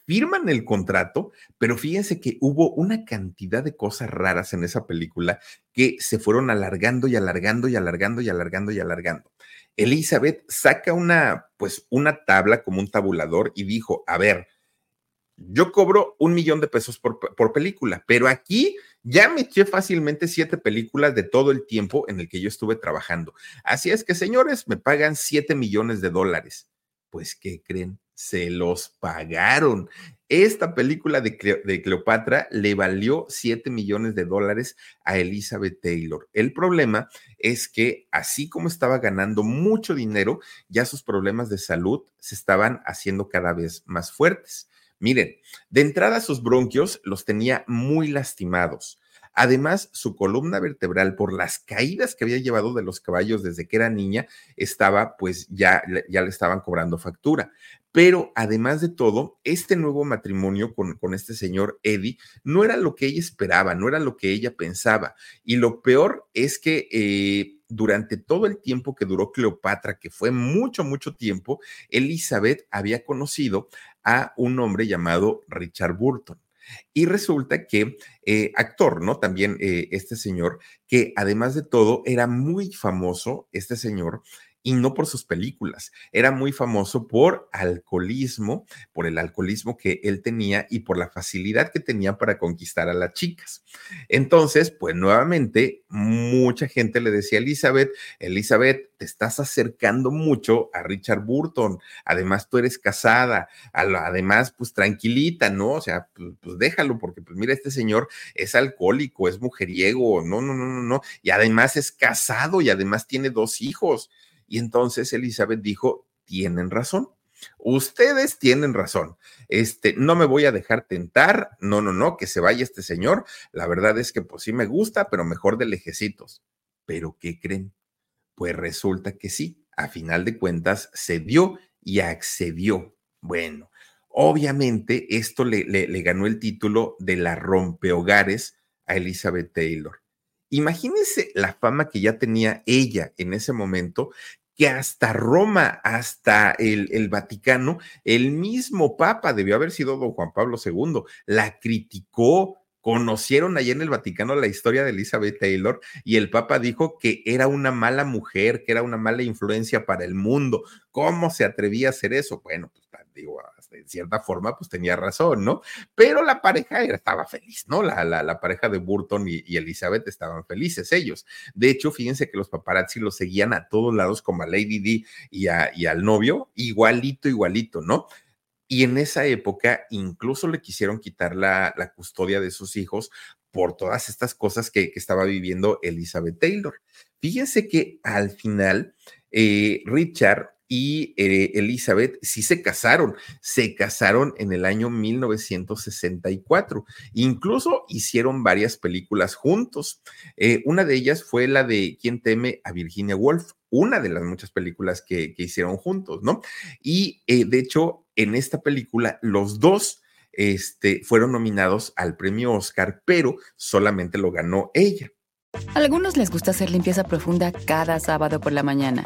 Firman el contrato, pero fíjense que hubo una cantidad de cosas raras en esa película que se fueron alargando y alargando y alargando y alargando y alargando. Elizabeth saca una, pues, una tabla como un tabulador y dijo, a ver, yo cobro un millón de pesos por, por, película, pero aquí ya me eché fácilmente siete películas de todo el tiempo en el que yo estuve trabajando. Así es que, señores, me pagan siete millones de dólares. Pues, ¿qué creen? Se los pagaron. Esta película de, de Cleopatra le valió siete millones de dólares a Elizabeth Taylor. El problema es que, así como estaba ganando mucho dinero, ya sus problemas de salud se estaban haciendo cada vez más fuertes. Miren, de entrada sus bronquios los tenía muy lastimados. Además, su columna vertebral, por las caídas que había llevado de los caballos desde que era niña, estaba, pues ya, ya le estaban cobrando factura. Pero además de todo, este nuevo matrimonio con, con, este señor Eddie no era lo que ella esperaba, no era lo que ella pensaba. Y lo peor es que eh, durante todo el tiempo que duró Cleopatra, que fue mucho, mucho tiempo, Elizabeth había conocido a un hombre llamado Richard Burton. Y resulta que eh, actor, ¿no? También eh, este señor, que además de todo era muy famoso, este señor, y no por sus películas. Era muy famoso por alcoholismo, por el alcoholismo que él tenía y por la facilidad que tenía para conquistar a las chicas. Entonces, pues nuevamente, mucha gente le decía a Elizabeth, Elizabeth, te estás acercando mucho a Richard Burton. Además, tú eres casada. Además, pues tranquilita, ¿no? O sea, pues, pues, déjalo, porque pues mira, este señor es alcohólico, es mujeriego, no, no, no, no, no. Y además es casado y además tiene dos hijos. Y entonces Elizabeth dijo, tienen razón. Ustedes tienen razón. Este, no me voy a dejar tentar. No, no, no, que se vaya este señor. La verdad es que pues sí me gusta, pero mejor de lejecitos. Pero ¿qué creen? Pues resulta que sí. A final de cuentas se dio y accedió. Bueno, obviamente esto le, ganó el título de la rompehogares a Elizabeth Taylor. Imagínense la fama que ya tenía ella en ese momento, que hasta Roma, hasta el, el, Vaticano, el mismo Papa, debió haber sido don Juan Pablo II, la criticó. Conocieron allá en el Vaticano la historia de Elizabeth Taylor y el Papa dijo que era una mala mujer, que era una mala influencia para el mundo. ¿Cómo se atrevía a hacer eso? Bueno, pues digo, de cierta forma, pues tenía razón, ¿no? Pero la pareja estaba feliz, ¿no? La, la, pareja de Burton y, Elizabeth estaban felices ellos. De hecho, fíjense que los paparazzi los seguían a todos lados, como a Lady D y, y al novio, igualito, igualito, ¿no? Y en esa época incluso le quisieron quitar la, la custodia de sus hijos por todas estas cosas que, que, estaba viviendo Elizabeth Taylor. Fíjense que al final eh, Richard y eh, Elizabeth sí se casaron, se casaron en el año 1964, incluso hicieron varias películas juntos. Eh, una de ellas fue la de ¿Quién teme a Virginia Woolf? Una de las muchas películas que, hicieron juntos, ¿no? Y eh, de hecho, en esta película, los dos este, fueron nominados al premio Oscar, pero solamente lo ganó ella. A algunos les gusta hacer limpieza profunda cada sábado por la mañana.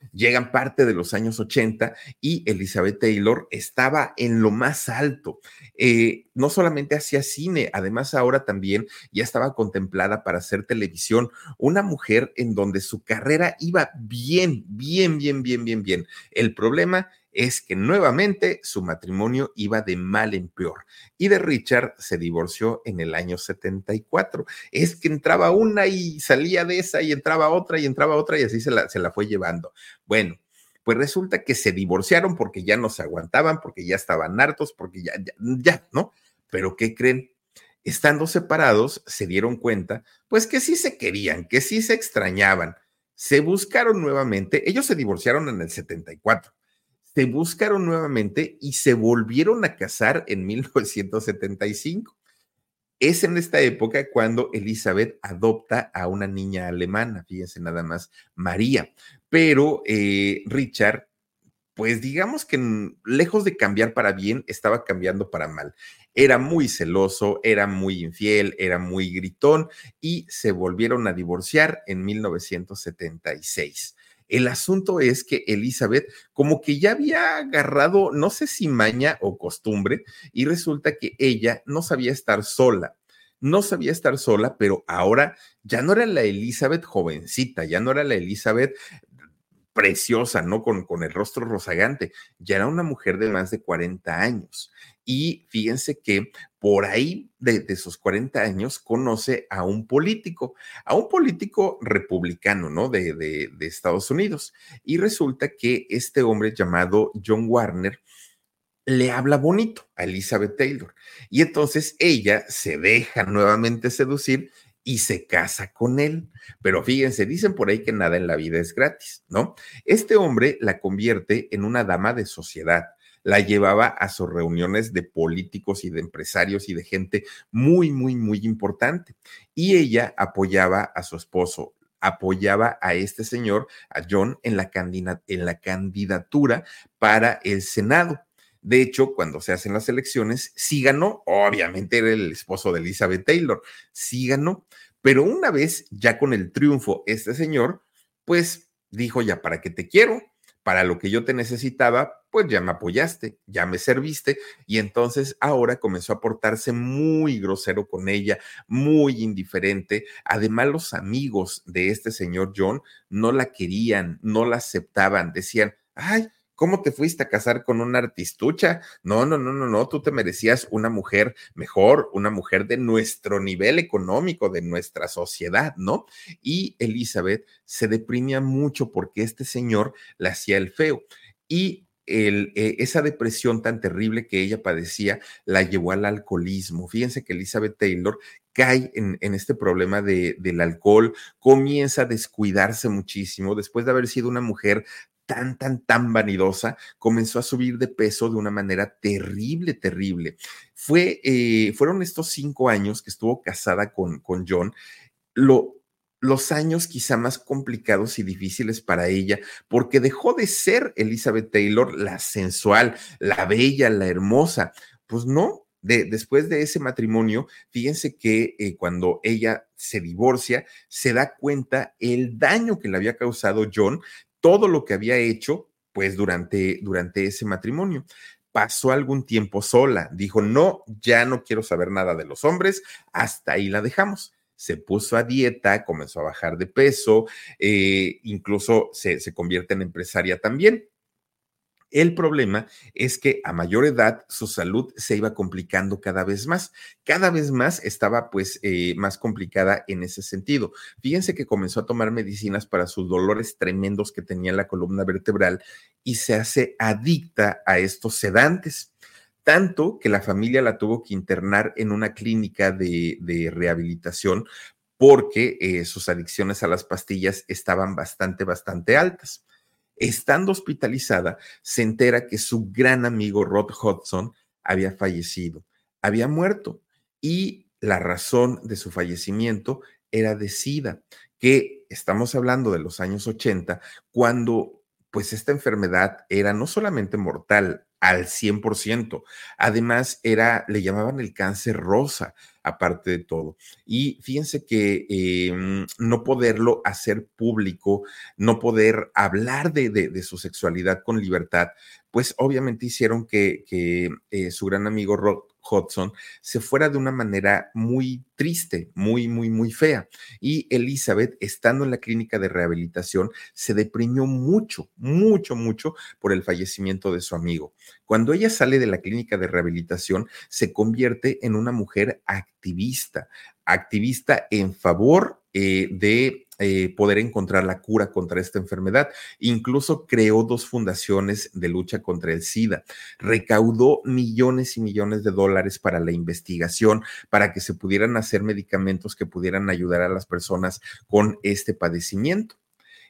llegan parte de los años 80 y Elizabeth Taylor estaba en lo más alto. Eh, no solamente hacía cine, además ahora también ya estaba contemplada para hacer televisión. Una mujer en donde su carrera iba bien, bien, bien, bien, bien, bien. El problema es que nuevamente su matrimonio iba de mal en peor y de Richard se divorció en el año 74. Es que entraba una y salía de esa y entraba otra y entraba otra y así se la, se la fue llevando. Bueno, pues resulta que se divorciaron porque ya no se aguantaban, porque ya estaban hartos, porque ya, ya, ya ¿no? Pero ¿qué creen? Estando separados, se dieron cuenta, pues que sí se querían, que sí se extrañaban. Se buscaron nuevamente, ellos se divorciaron en el 74 se buscaron nuevamente y se volvieron a casar en 1975. Es en esta época cuando Elizabeth adopta a una niña alemana, fíjense nada más, María. Pero eh, Richard, pues digamos que lejos de cambiar para bien, estaba cambiando para mal. Era muy celoso, era muy infiel, era muy gritón y se volvieron a divorciar en 1976. El asunto es que Elizabeth como que ya había agarrado, no sé si maña o costumbre, y resulta que ella no sabía estar sola. No sabía estar sola, pero ahora ya no era la Elizabeth jovencita, ya no era la Elizabeth preciosa, ¿no? Con, con el rostro rozagante, ya era una mujer de más de 40 años. Y fíjense que por ahí de, sus 40 años conoce a un político, a un político republicano, ¿no? De, de, de Estados Unidos. Y resulta que este hombre llamado John Warner, le habla bonito a Elizabeth Taylor. Y entonces ella se deja nuevamente seducir y se casa con él. Pero fíjense, dicen por ahí que nada en la vida es gratis, ¿no? Este hombre la convierte en una dama de sociedad la llevaba a sus reuniones de políticos y de empresarios y de gente muy, muy, muy importante. Y ella apoyaba a su esposo, apoyaba a este señor, a John, en la, en la candidatura para el Senado. De hecho, cuando se hacen las elecciones, sí ganó, obviamente era el esposo de Elizabeth Taylor, sí ganó, pero una vez ya con el triunfo, este señor, pues dijo, ya, ¿para qué te quiero? para lo que yo te necesitaba, pues ya me apoyaste, ya me serviste y entonces ahora comenzó a portarse muy grosero con ella, muy indiferente. Además, los amigos de este señor John no la querían, no la aceptaban, decían, ay, ¿Cómo te fuiste a casar con una artistucha? No, no, no, no, no, tú te merecías una mujer mejor, una mujer de nuestro nivel económico, de nuestra sociedad, ¿no? Y Elizabeth se deprimía mucho porque este señor le hacía el feo. Y el, eh, esa depresión tan terrible que ella padecía la llevó al alcoholismo. Fíjense que Elizabeth Taylor cae en, en este problema de, del alcohol, comienza a descuidarse muchísimo después de haber sido una mujer tan, tan, tan vanidosa, comenzó a subir de peso de una manera terrible, terrible. Fue, eh, fueron estos cinco años que estuvo casada con, con John, lo, los años quizá más complicados y difíciles para ella, porque dejó de ser Elizabeth Taylor la sensual, la bella, la hermosa. Pues no, de, después de ese matrimonio, fíjense que eh, cuando ella se divorcia, se da cuenta el daño que le había causado John, todo lo que había hecho, pues durante, durante ese matrimonio. Pasó algún tiempo sola, dijo, no, ya no quiero saber nada de los hombres, hasta ahí la dejamos se puso a dieta, comenzó a bajar de peso, eh, incluso se, se, convierte en empresaria también. El problema es que a mayor edad su salud se iba complicando cada vez más. Cada vez más estaba pues eh, más complicada en ese sentido. Fíjense que comenzó a tomar medicinas para sus dolores tremendos que tenía en la columna vertebral y se hace adicta a estos sedantes. Tanto que la familia la tuvo que internar en una clínica de, rehabilitación porque eh, sus adicciones a las pastillas estaban bastante, bastante altas estando hospitalizada, se entera que su gran amigo Rod Hudson había fallecido, había muerto y la razón de su fallecimiento era de SIDA, que estamos hablando de los años 80, cuando pues esta enfermedad era no solamente mortal al 100%, además era, le llamaban el cáncer rosa, aparte de todo. Y fíjense que em, no poderlo hacer público, no poder hablar de, su sexualidad con libertad, pues obviamente hicieron que, eh, su gran amigo Rod Hudson se fuera de una manera muy triste, muy, muy, muy fea. Y Elizabeth, estando en la clínica de rehabilitación, se deprimió mucho, mucho, mucho por el fallecimiento de su amigo. Cuando ella sale de la clínica de rehabilitación, se convierte en una mujer activista, activista en favor eh, de eh, poder encontrar la cura contra esta enfermedad. Incluso creó dos fundaciones de lucha contra el SIDA. Recaudó millones y millones de dólares para la investigación, para que se pudieran hacer medicamentos que pudieran ayudar a las personas con este padecimiento.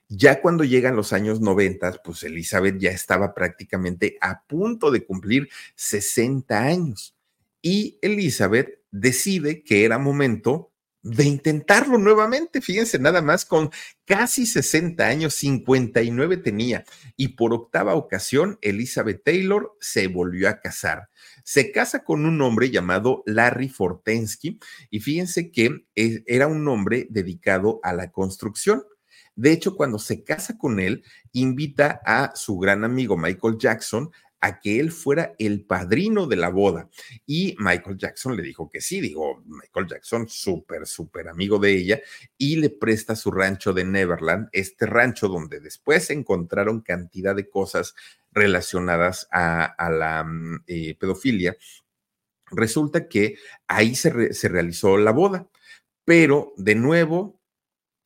Ya cuando llegan los años 90, pues Elizabeth ya estaba prácticamente a punto de cumplir 60 años. Y Elizabeth decide que era momento de intentarlo nuevamente. Fíjense, nada más con casi 60 años, 59 tenía. Y por octava ocasión, Elizabeth Taylor se volvió a casar. Se casa con un hombre llamado Larry Fortensky y fíjense que e, era un hombre dedicado a la construcción. De hecho, cuando se casa con él, invita a su gran amigo Michael Jackson a que él fuera el padrino de la boda. Y Michael Jackson le dijo que sí, digo, Michael Jackson, súper, súper amigo de ella, y le presta su rancho de Neverland, este rancho donde después encontraron cantidad de cosas relacionadas a, la mm, eh, pedofilia. Resulta que ahí se, se realizó la boda, pero de nuevo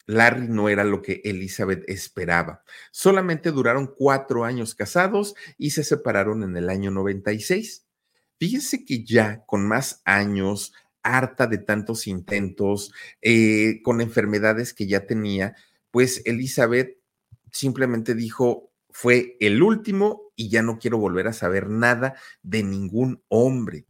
Larry no era lo que Elizabeth esperaba. Solamente duraron cuatro años casados y se separaron en el año 96. Fíjese que ya con más años, harta de tantos intentos, eh, con enfermedades que ya tenía, pues Elizabeth simplemente dijo, fue el último y ya no quiero volver a saber nada de ningún hombre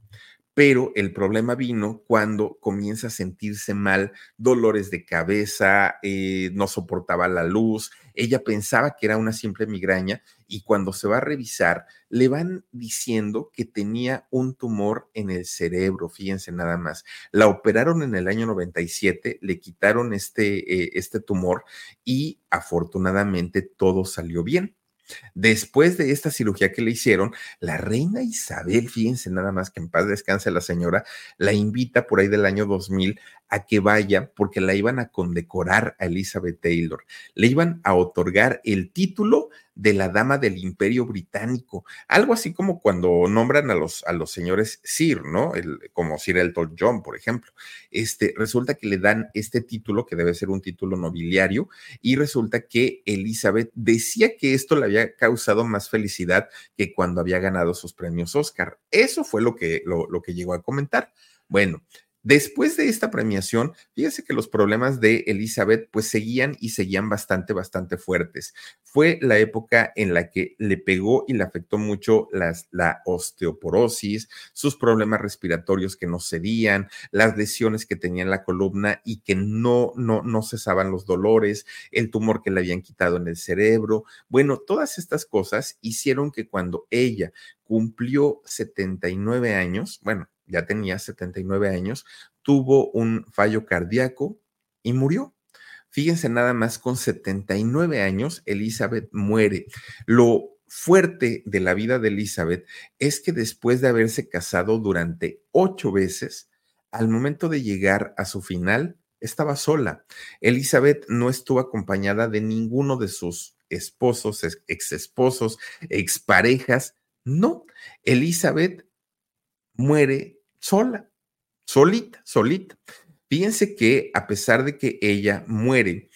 pero el problema vino cuando comienza a sentirse mal, dolores de cabeza, eh, no soportaba la luz, ella pensaba que era una simple migraña y cuando se va a revisar le van diciendo que tenía un tumor en el cerebro, fíjense nada más. La operaron en el año 97, le quitaron este, eh, este tumor y afortunadamente todo salió bien. Después de esta cirugía que le hicieron, la reina Isabel, fíjense nada más que en paz descanse la señora, la invita por ahí del año 2000 a que vaya porque la iban a condecorar a Elizabeth Taylor. Le iban a otorgar el título de la dama del imperio británico, algo así como cuando nombran a los, a los señores Sir, ¿no? Como Sir Elton John, por ejemplo. Este, resulta que le dan este título, que debe ser un título nobiliario, y resulta que Elizabeth decía que esto le había causado más felicidad que cuando había ganado sus premios Oscar. Eso fue lo que, lo, lo que llegó a comentar. Bueno, Después de esta premiación, fíjese que los problemas de Elizabeth pues seguían y seguían bastante, bastante fuertes. Fue la época en la que le pegó y le afectó mucho las, la osteoporosis, sus problemas respiratorios que no cedían, las lesiones que tenía en la columna y que no, no, no cesaban los dolores, el tumor que le habían quitado en el cerebro. Bueno, todas estas cosas hicieron que cuando ella cumplió 79 años, bueno, ya tenía 79 años, tuvo un fallo cardíaco y murió. Fíjense nada más, con 79 años, Elizabeth muere. Lo fuerte de la vida de Elizabeth es que después de haberse casado durante ocho veces, al momento de llegar a su final, estaba sola. Elizabeth no estuvo acompañada de ninguno de sus esposos, ex esposos, exparejas. No, Elizabeth muere sola, solita, solita. Fíjense que a pesar de que ella muere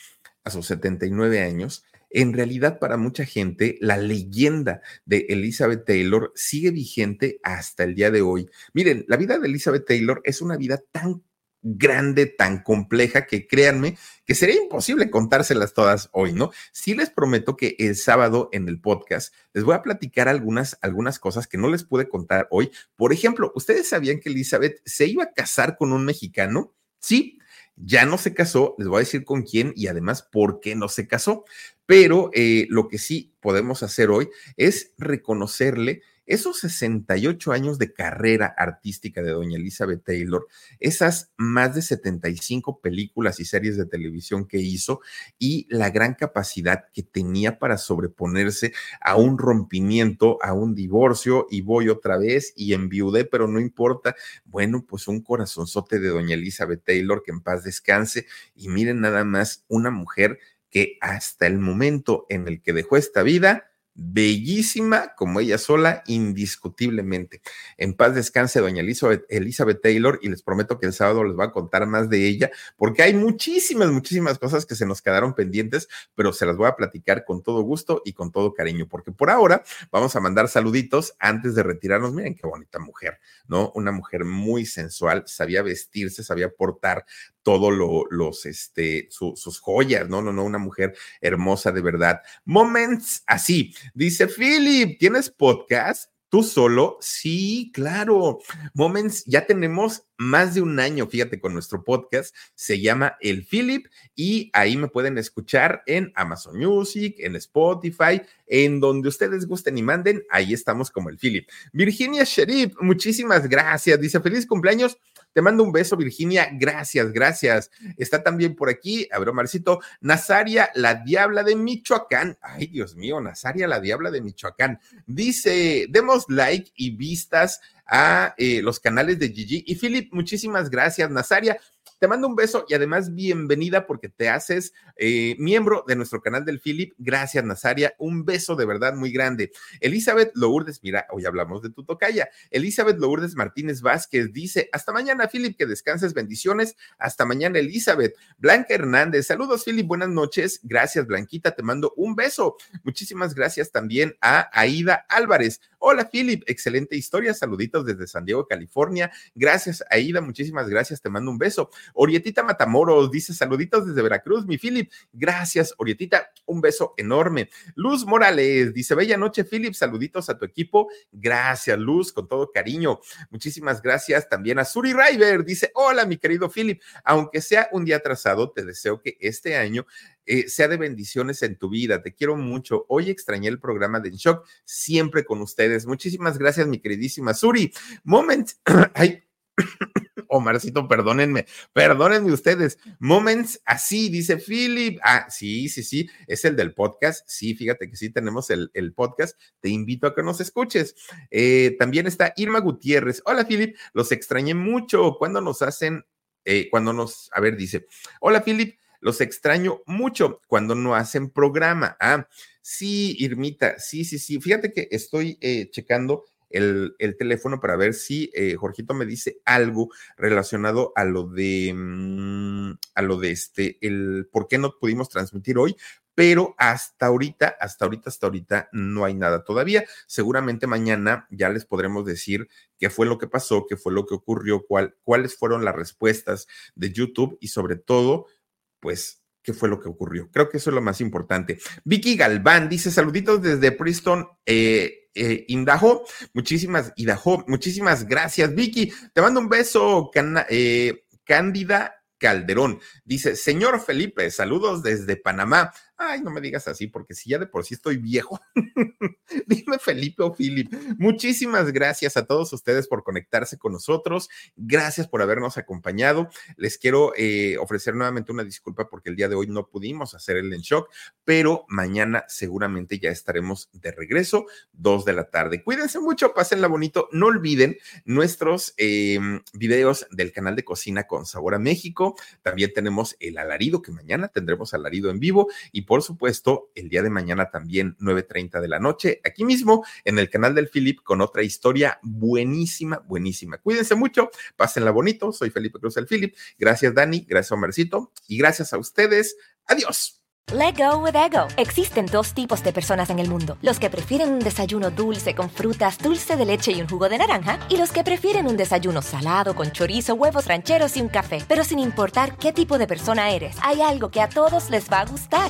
a sus 79 años, en realidad para mucha gente la leyenda de Elizabeth Taylor sigue vigente hasta el día de hoy. Miren, la vida de Elizabeth Taylor es una vida tan grande, tan compleja, que créanme que sería imposible contárselas todas hoy, ¿no? Sí les prometo que el sábado en el podcast les voy a platicar algunas, algunas cosas que no les pude contar hoy. Por ejemplo, ¿ustedes sabían que Elizabeth se iba a casar con un mexicano? Sí, ya no se casó, les voy a decir con quién y además por qué no se casó. Pero eh, lo que sí podemos hacer hoy es reconocerle esos 68 años de carrera artística de doña Elizabeth Taylor, esas más de 75 películas y series de televisión que hizo y la gran capacidad que tenía para sobreponerse a un rompimiento, a un divorcio y voy otra vez y enviudé, pero no importa. Bueno, pues un corazonzote de doña Elizabeth Taylor, que en paz descanse y miren nada más una mujer que hasta el momento en el que dejó esta vida, bellísima como ella sola, indiscutiblemente. En paz descanse doña Elizabeth, Elizabeth, Taylor y les prometo que el sábado les voy a contar más de ella porque hay muchísimas, muchísimas cosas que se nos quedaron pendientes, pero se las voy a platicar con todo gusto y con todo cariño, porque por ahora vamos a mandar saluditos antes de retirarnos. Miren qué bonita mujer, ¿no? Una mujer muy sensual, sabía vestirse, sabía portar todo lo, los, este, sus joyas, no, no, no, una mujer hermosa de verdad. Moments así, dice Philip, ¿tienes podcast? ¿Tú solo? Sí, claro. Moments, ya tenemos más de un año, fíjate, con nuestro podcast. Se llama El Philip y ahí me pueden escuchar en Amazon Music, en Spotify, en donde ustedes gusten y manden. Ahí estamos como El Philip. Virginia Sherif, muchísimas gracias. Dice, feliz cumpleaños te mando un beso, Virginia. Gracias, gracias. Está también por aquí, a ver, Marcito, Nazaria, la diabla de Michoacán. Ay, Dios mío, Nazaria, la diabla de Michoacán. Dice, demos like y vistas a eh, los canales de Gigi. Y Philip, muchísimas gracias, Nazaria. Te mando un beso y además bienvenida porque te haces eh, miembro de nuestro canal del Philip. Gracias, Nazaria. Un beso de verdad muy grande. Elizabeth Lourdes, mira, hoy hablamos de tu tocaya. Elizabeth Lourdes Martínez Vázquez dice: Hasta mañana, Philip, que descanses, bendiciones. Hasta mañana, Elizabeth. Blanca Hernández, saludos, Philip, buenas noches. Gracias, Blanquita, te mando un beso. Muchísimas gracias también a Aida Álvarez. Hola, Philip, excelente historia. Saluditos desde San Diego, California. Gracias, Aida, muchísimas gracias. Te mando un beso. Orietita Matamoros dice saluditos desde Veracruz, mi Philip. Gracias, Orietita. Un beso enorme. Luz Morales dice bella noche, Philip. Saluditos a tu equipo. Gracias, Luz, con todo cariño. Muchísimas gracias también a Suri River. Dice hola, mi querido Philip. Aunque sea un día atrasado, te deseo que este año eh, sea de bendiciones en tu vida. Te quiero mucho. Hoy extrañé el programa de En Shock, siempre con ustedes. Muchísimas gracias, mi queridísima Suri. Moment. Ay. Omarcito, perdónenme, perdónenme ustedes. Moments así, dice Philip. Ah, sí, sí, sí, es el del podcast. Sí, fíjate que sí tenemos el, el podcast. Te invito a que nos escuches. Eh, también está Irma Gutiérrez. Hola, Philip, los extrañé mucho. Cuando nos hacen, eh, cuando nos, a ver, dice, hola, Philip, los extraño mucho cuando no hacen programa. Ah, sí, Irmita, sí, sí, sí. Fíjate que estoy eh, checando el, teléfono para ver si eh, Jorgito me dice algo relacionado a lo de, mm, a lo de este, el por qué no pudimos transmitir hoy, pero hasta ahorita, hasta ahorita, hasta ahorita no hay nada todavía. Seguramente mañana ya les podremos decir qué fue lo que pasó, qué fue lo que ocurrió, cuál, cuáles fueron las respuestas de YouTube y sobre todo, pues qué fue lo que ocurrió. Creo que eso es lo más importante. Vicky Galván dice saluditos desde Preston, eh, eh, Indajo. Muchísimas, Idaho, muchísimas gracias, Vicky. Te mando un beso, eh, Cándida Calderón. Dice, señor Felipe, saludos desde Panamá. Ay, no me digas así, porque si ya de por sí estoy viejo. Dime Felipe o Philip. Muchísimas gracias a todos ustedes por conectarse con nosotros. Gracias por habernos acompañado. Les quiero eh, ofrecer nuevamente una disculpa porque el día de hoy no pudimos hacer el en shock, pero mañana seguramente ya estaremos de regreso, dos de la tarde. Cuídense mucho, pásenla bonito. No olviden nuestros em, videos del canal de cocina con sabor a México. También tenemos el alarido, que mañana tendremos alarido en vivo y por supuesto, el día de mañana también 9.30 de la noche, aquí mismo en el canal del Philip con otra historia buenísima, buenísima. Cuídense mucho, pásenla bonito. Soy Felipe Cruz el Philip. Gracias, Dani. Gracias, Omercito. Y gracias a ustedes. Adiós. Let go with ego. Existen dos tipos de personas en el mundo: los que prefieren un desayuno dulce con frutas, dulce de leche y un jugo de naranja, y los que prefieren un desayuno salado con chorizo, huevos rancheros y un café. Pero sin importar qué tipo de persona eres, hay algo que a todos les va a gustar.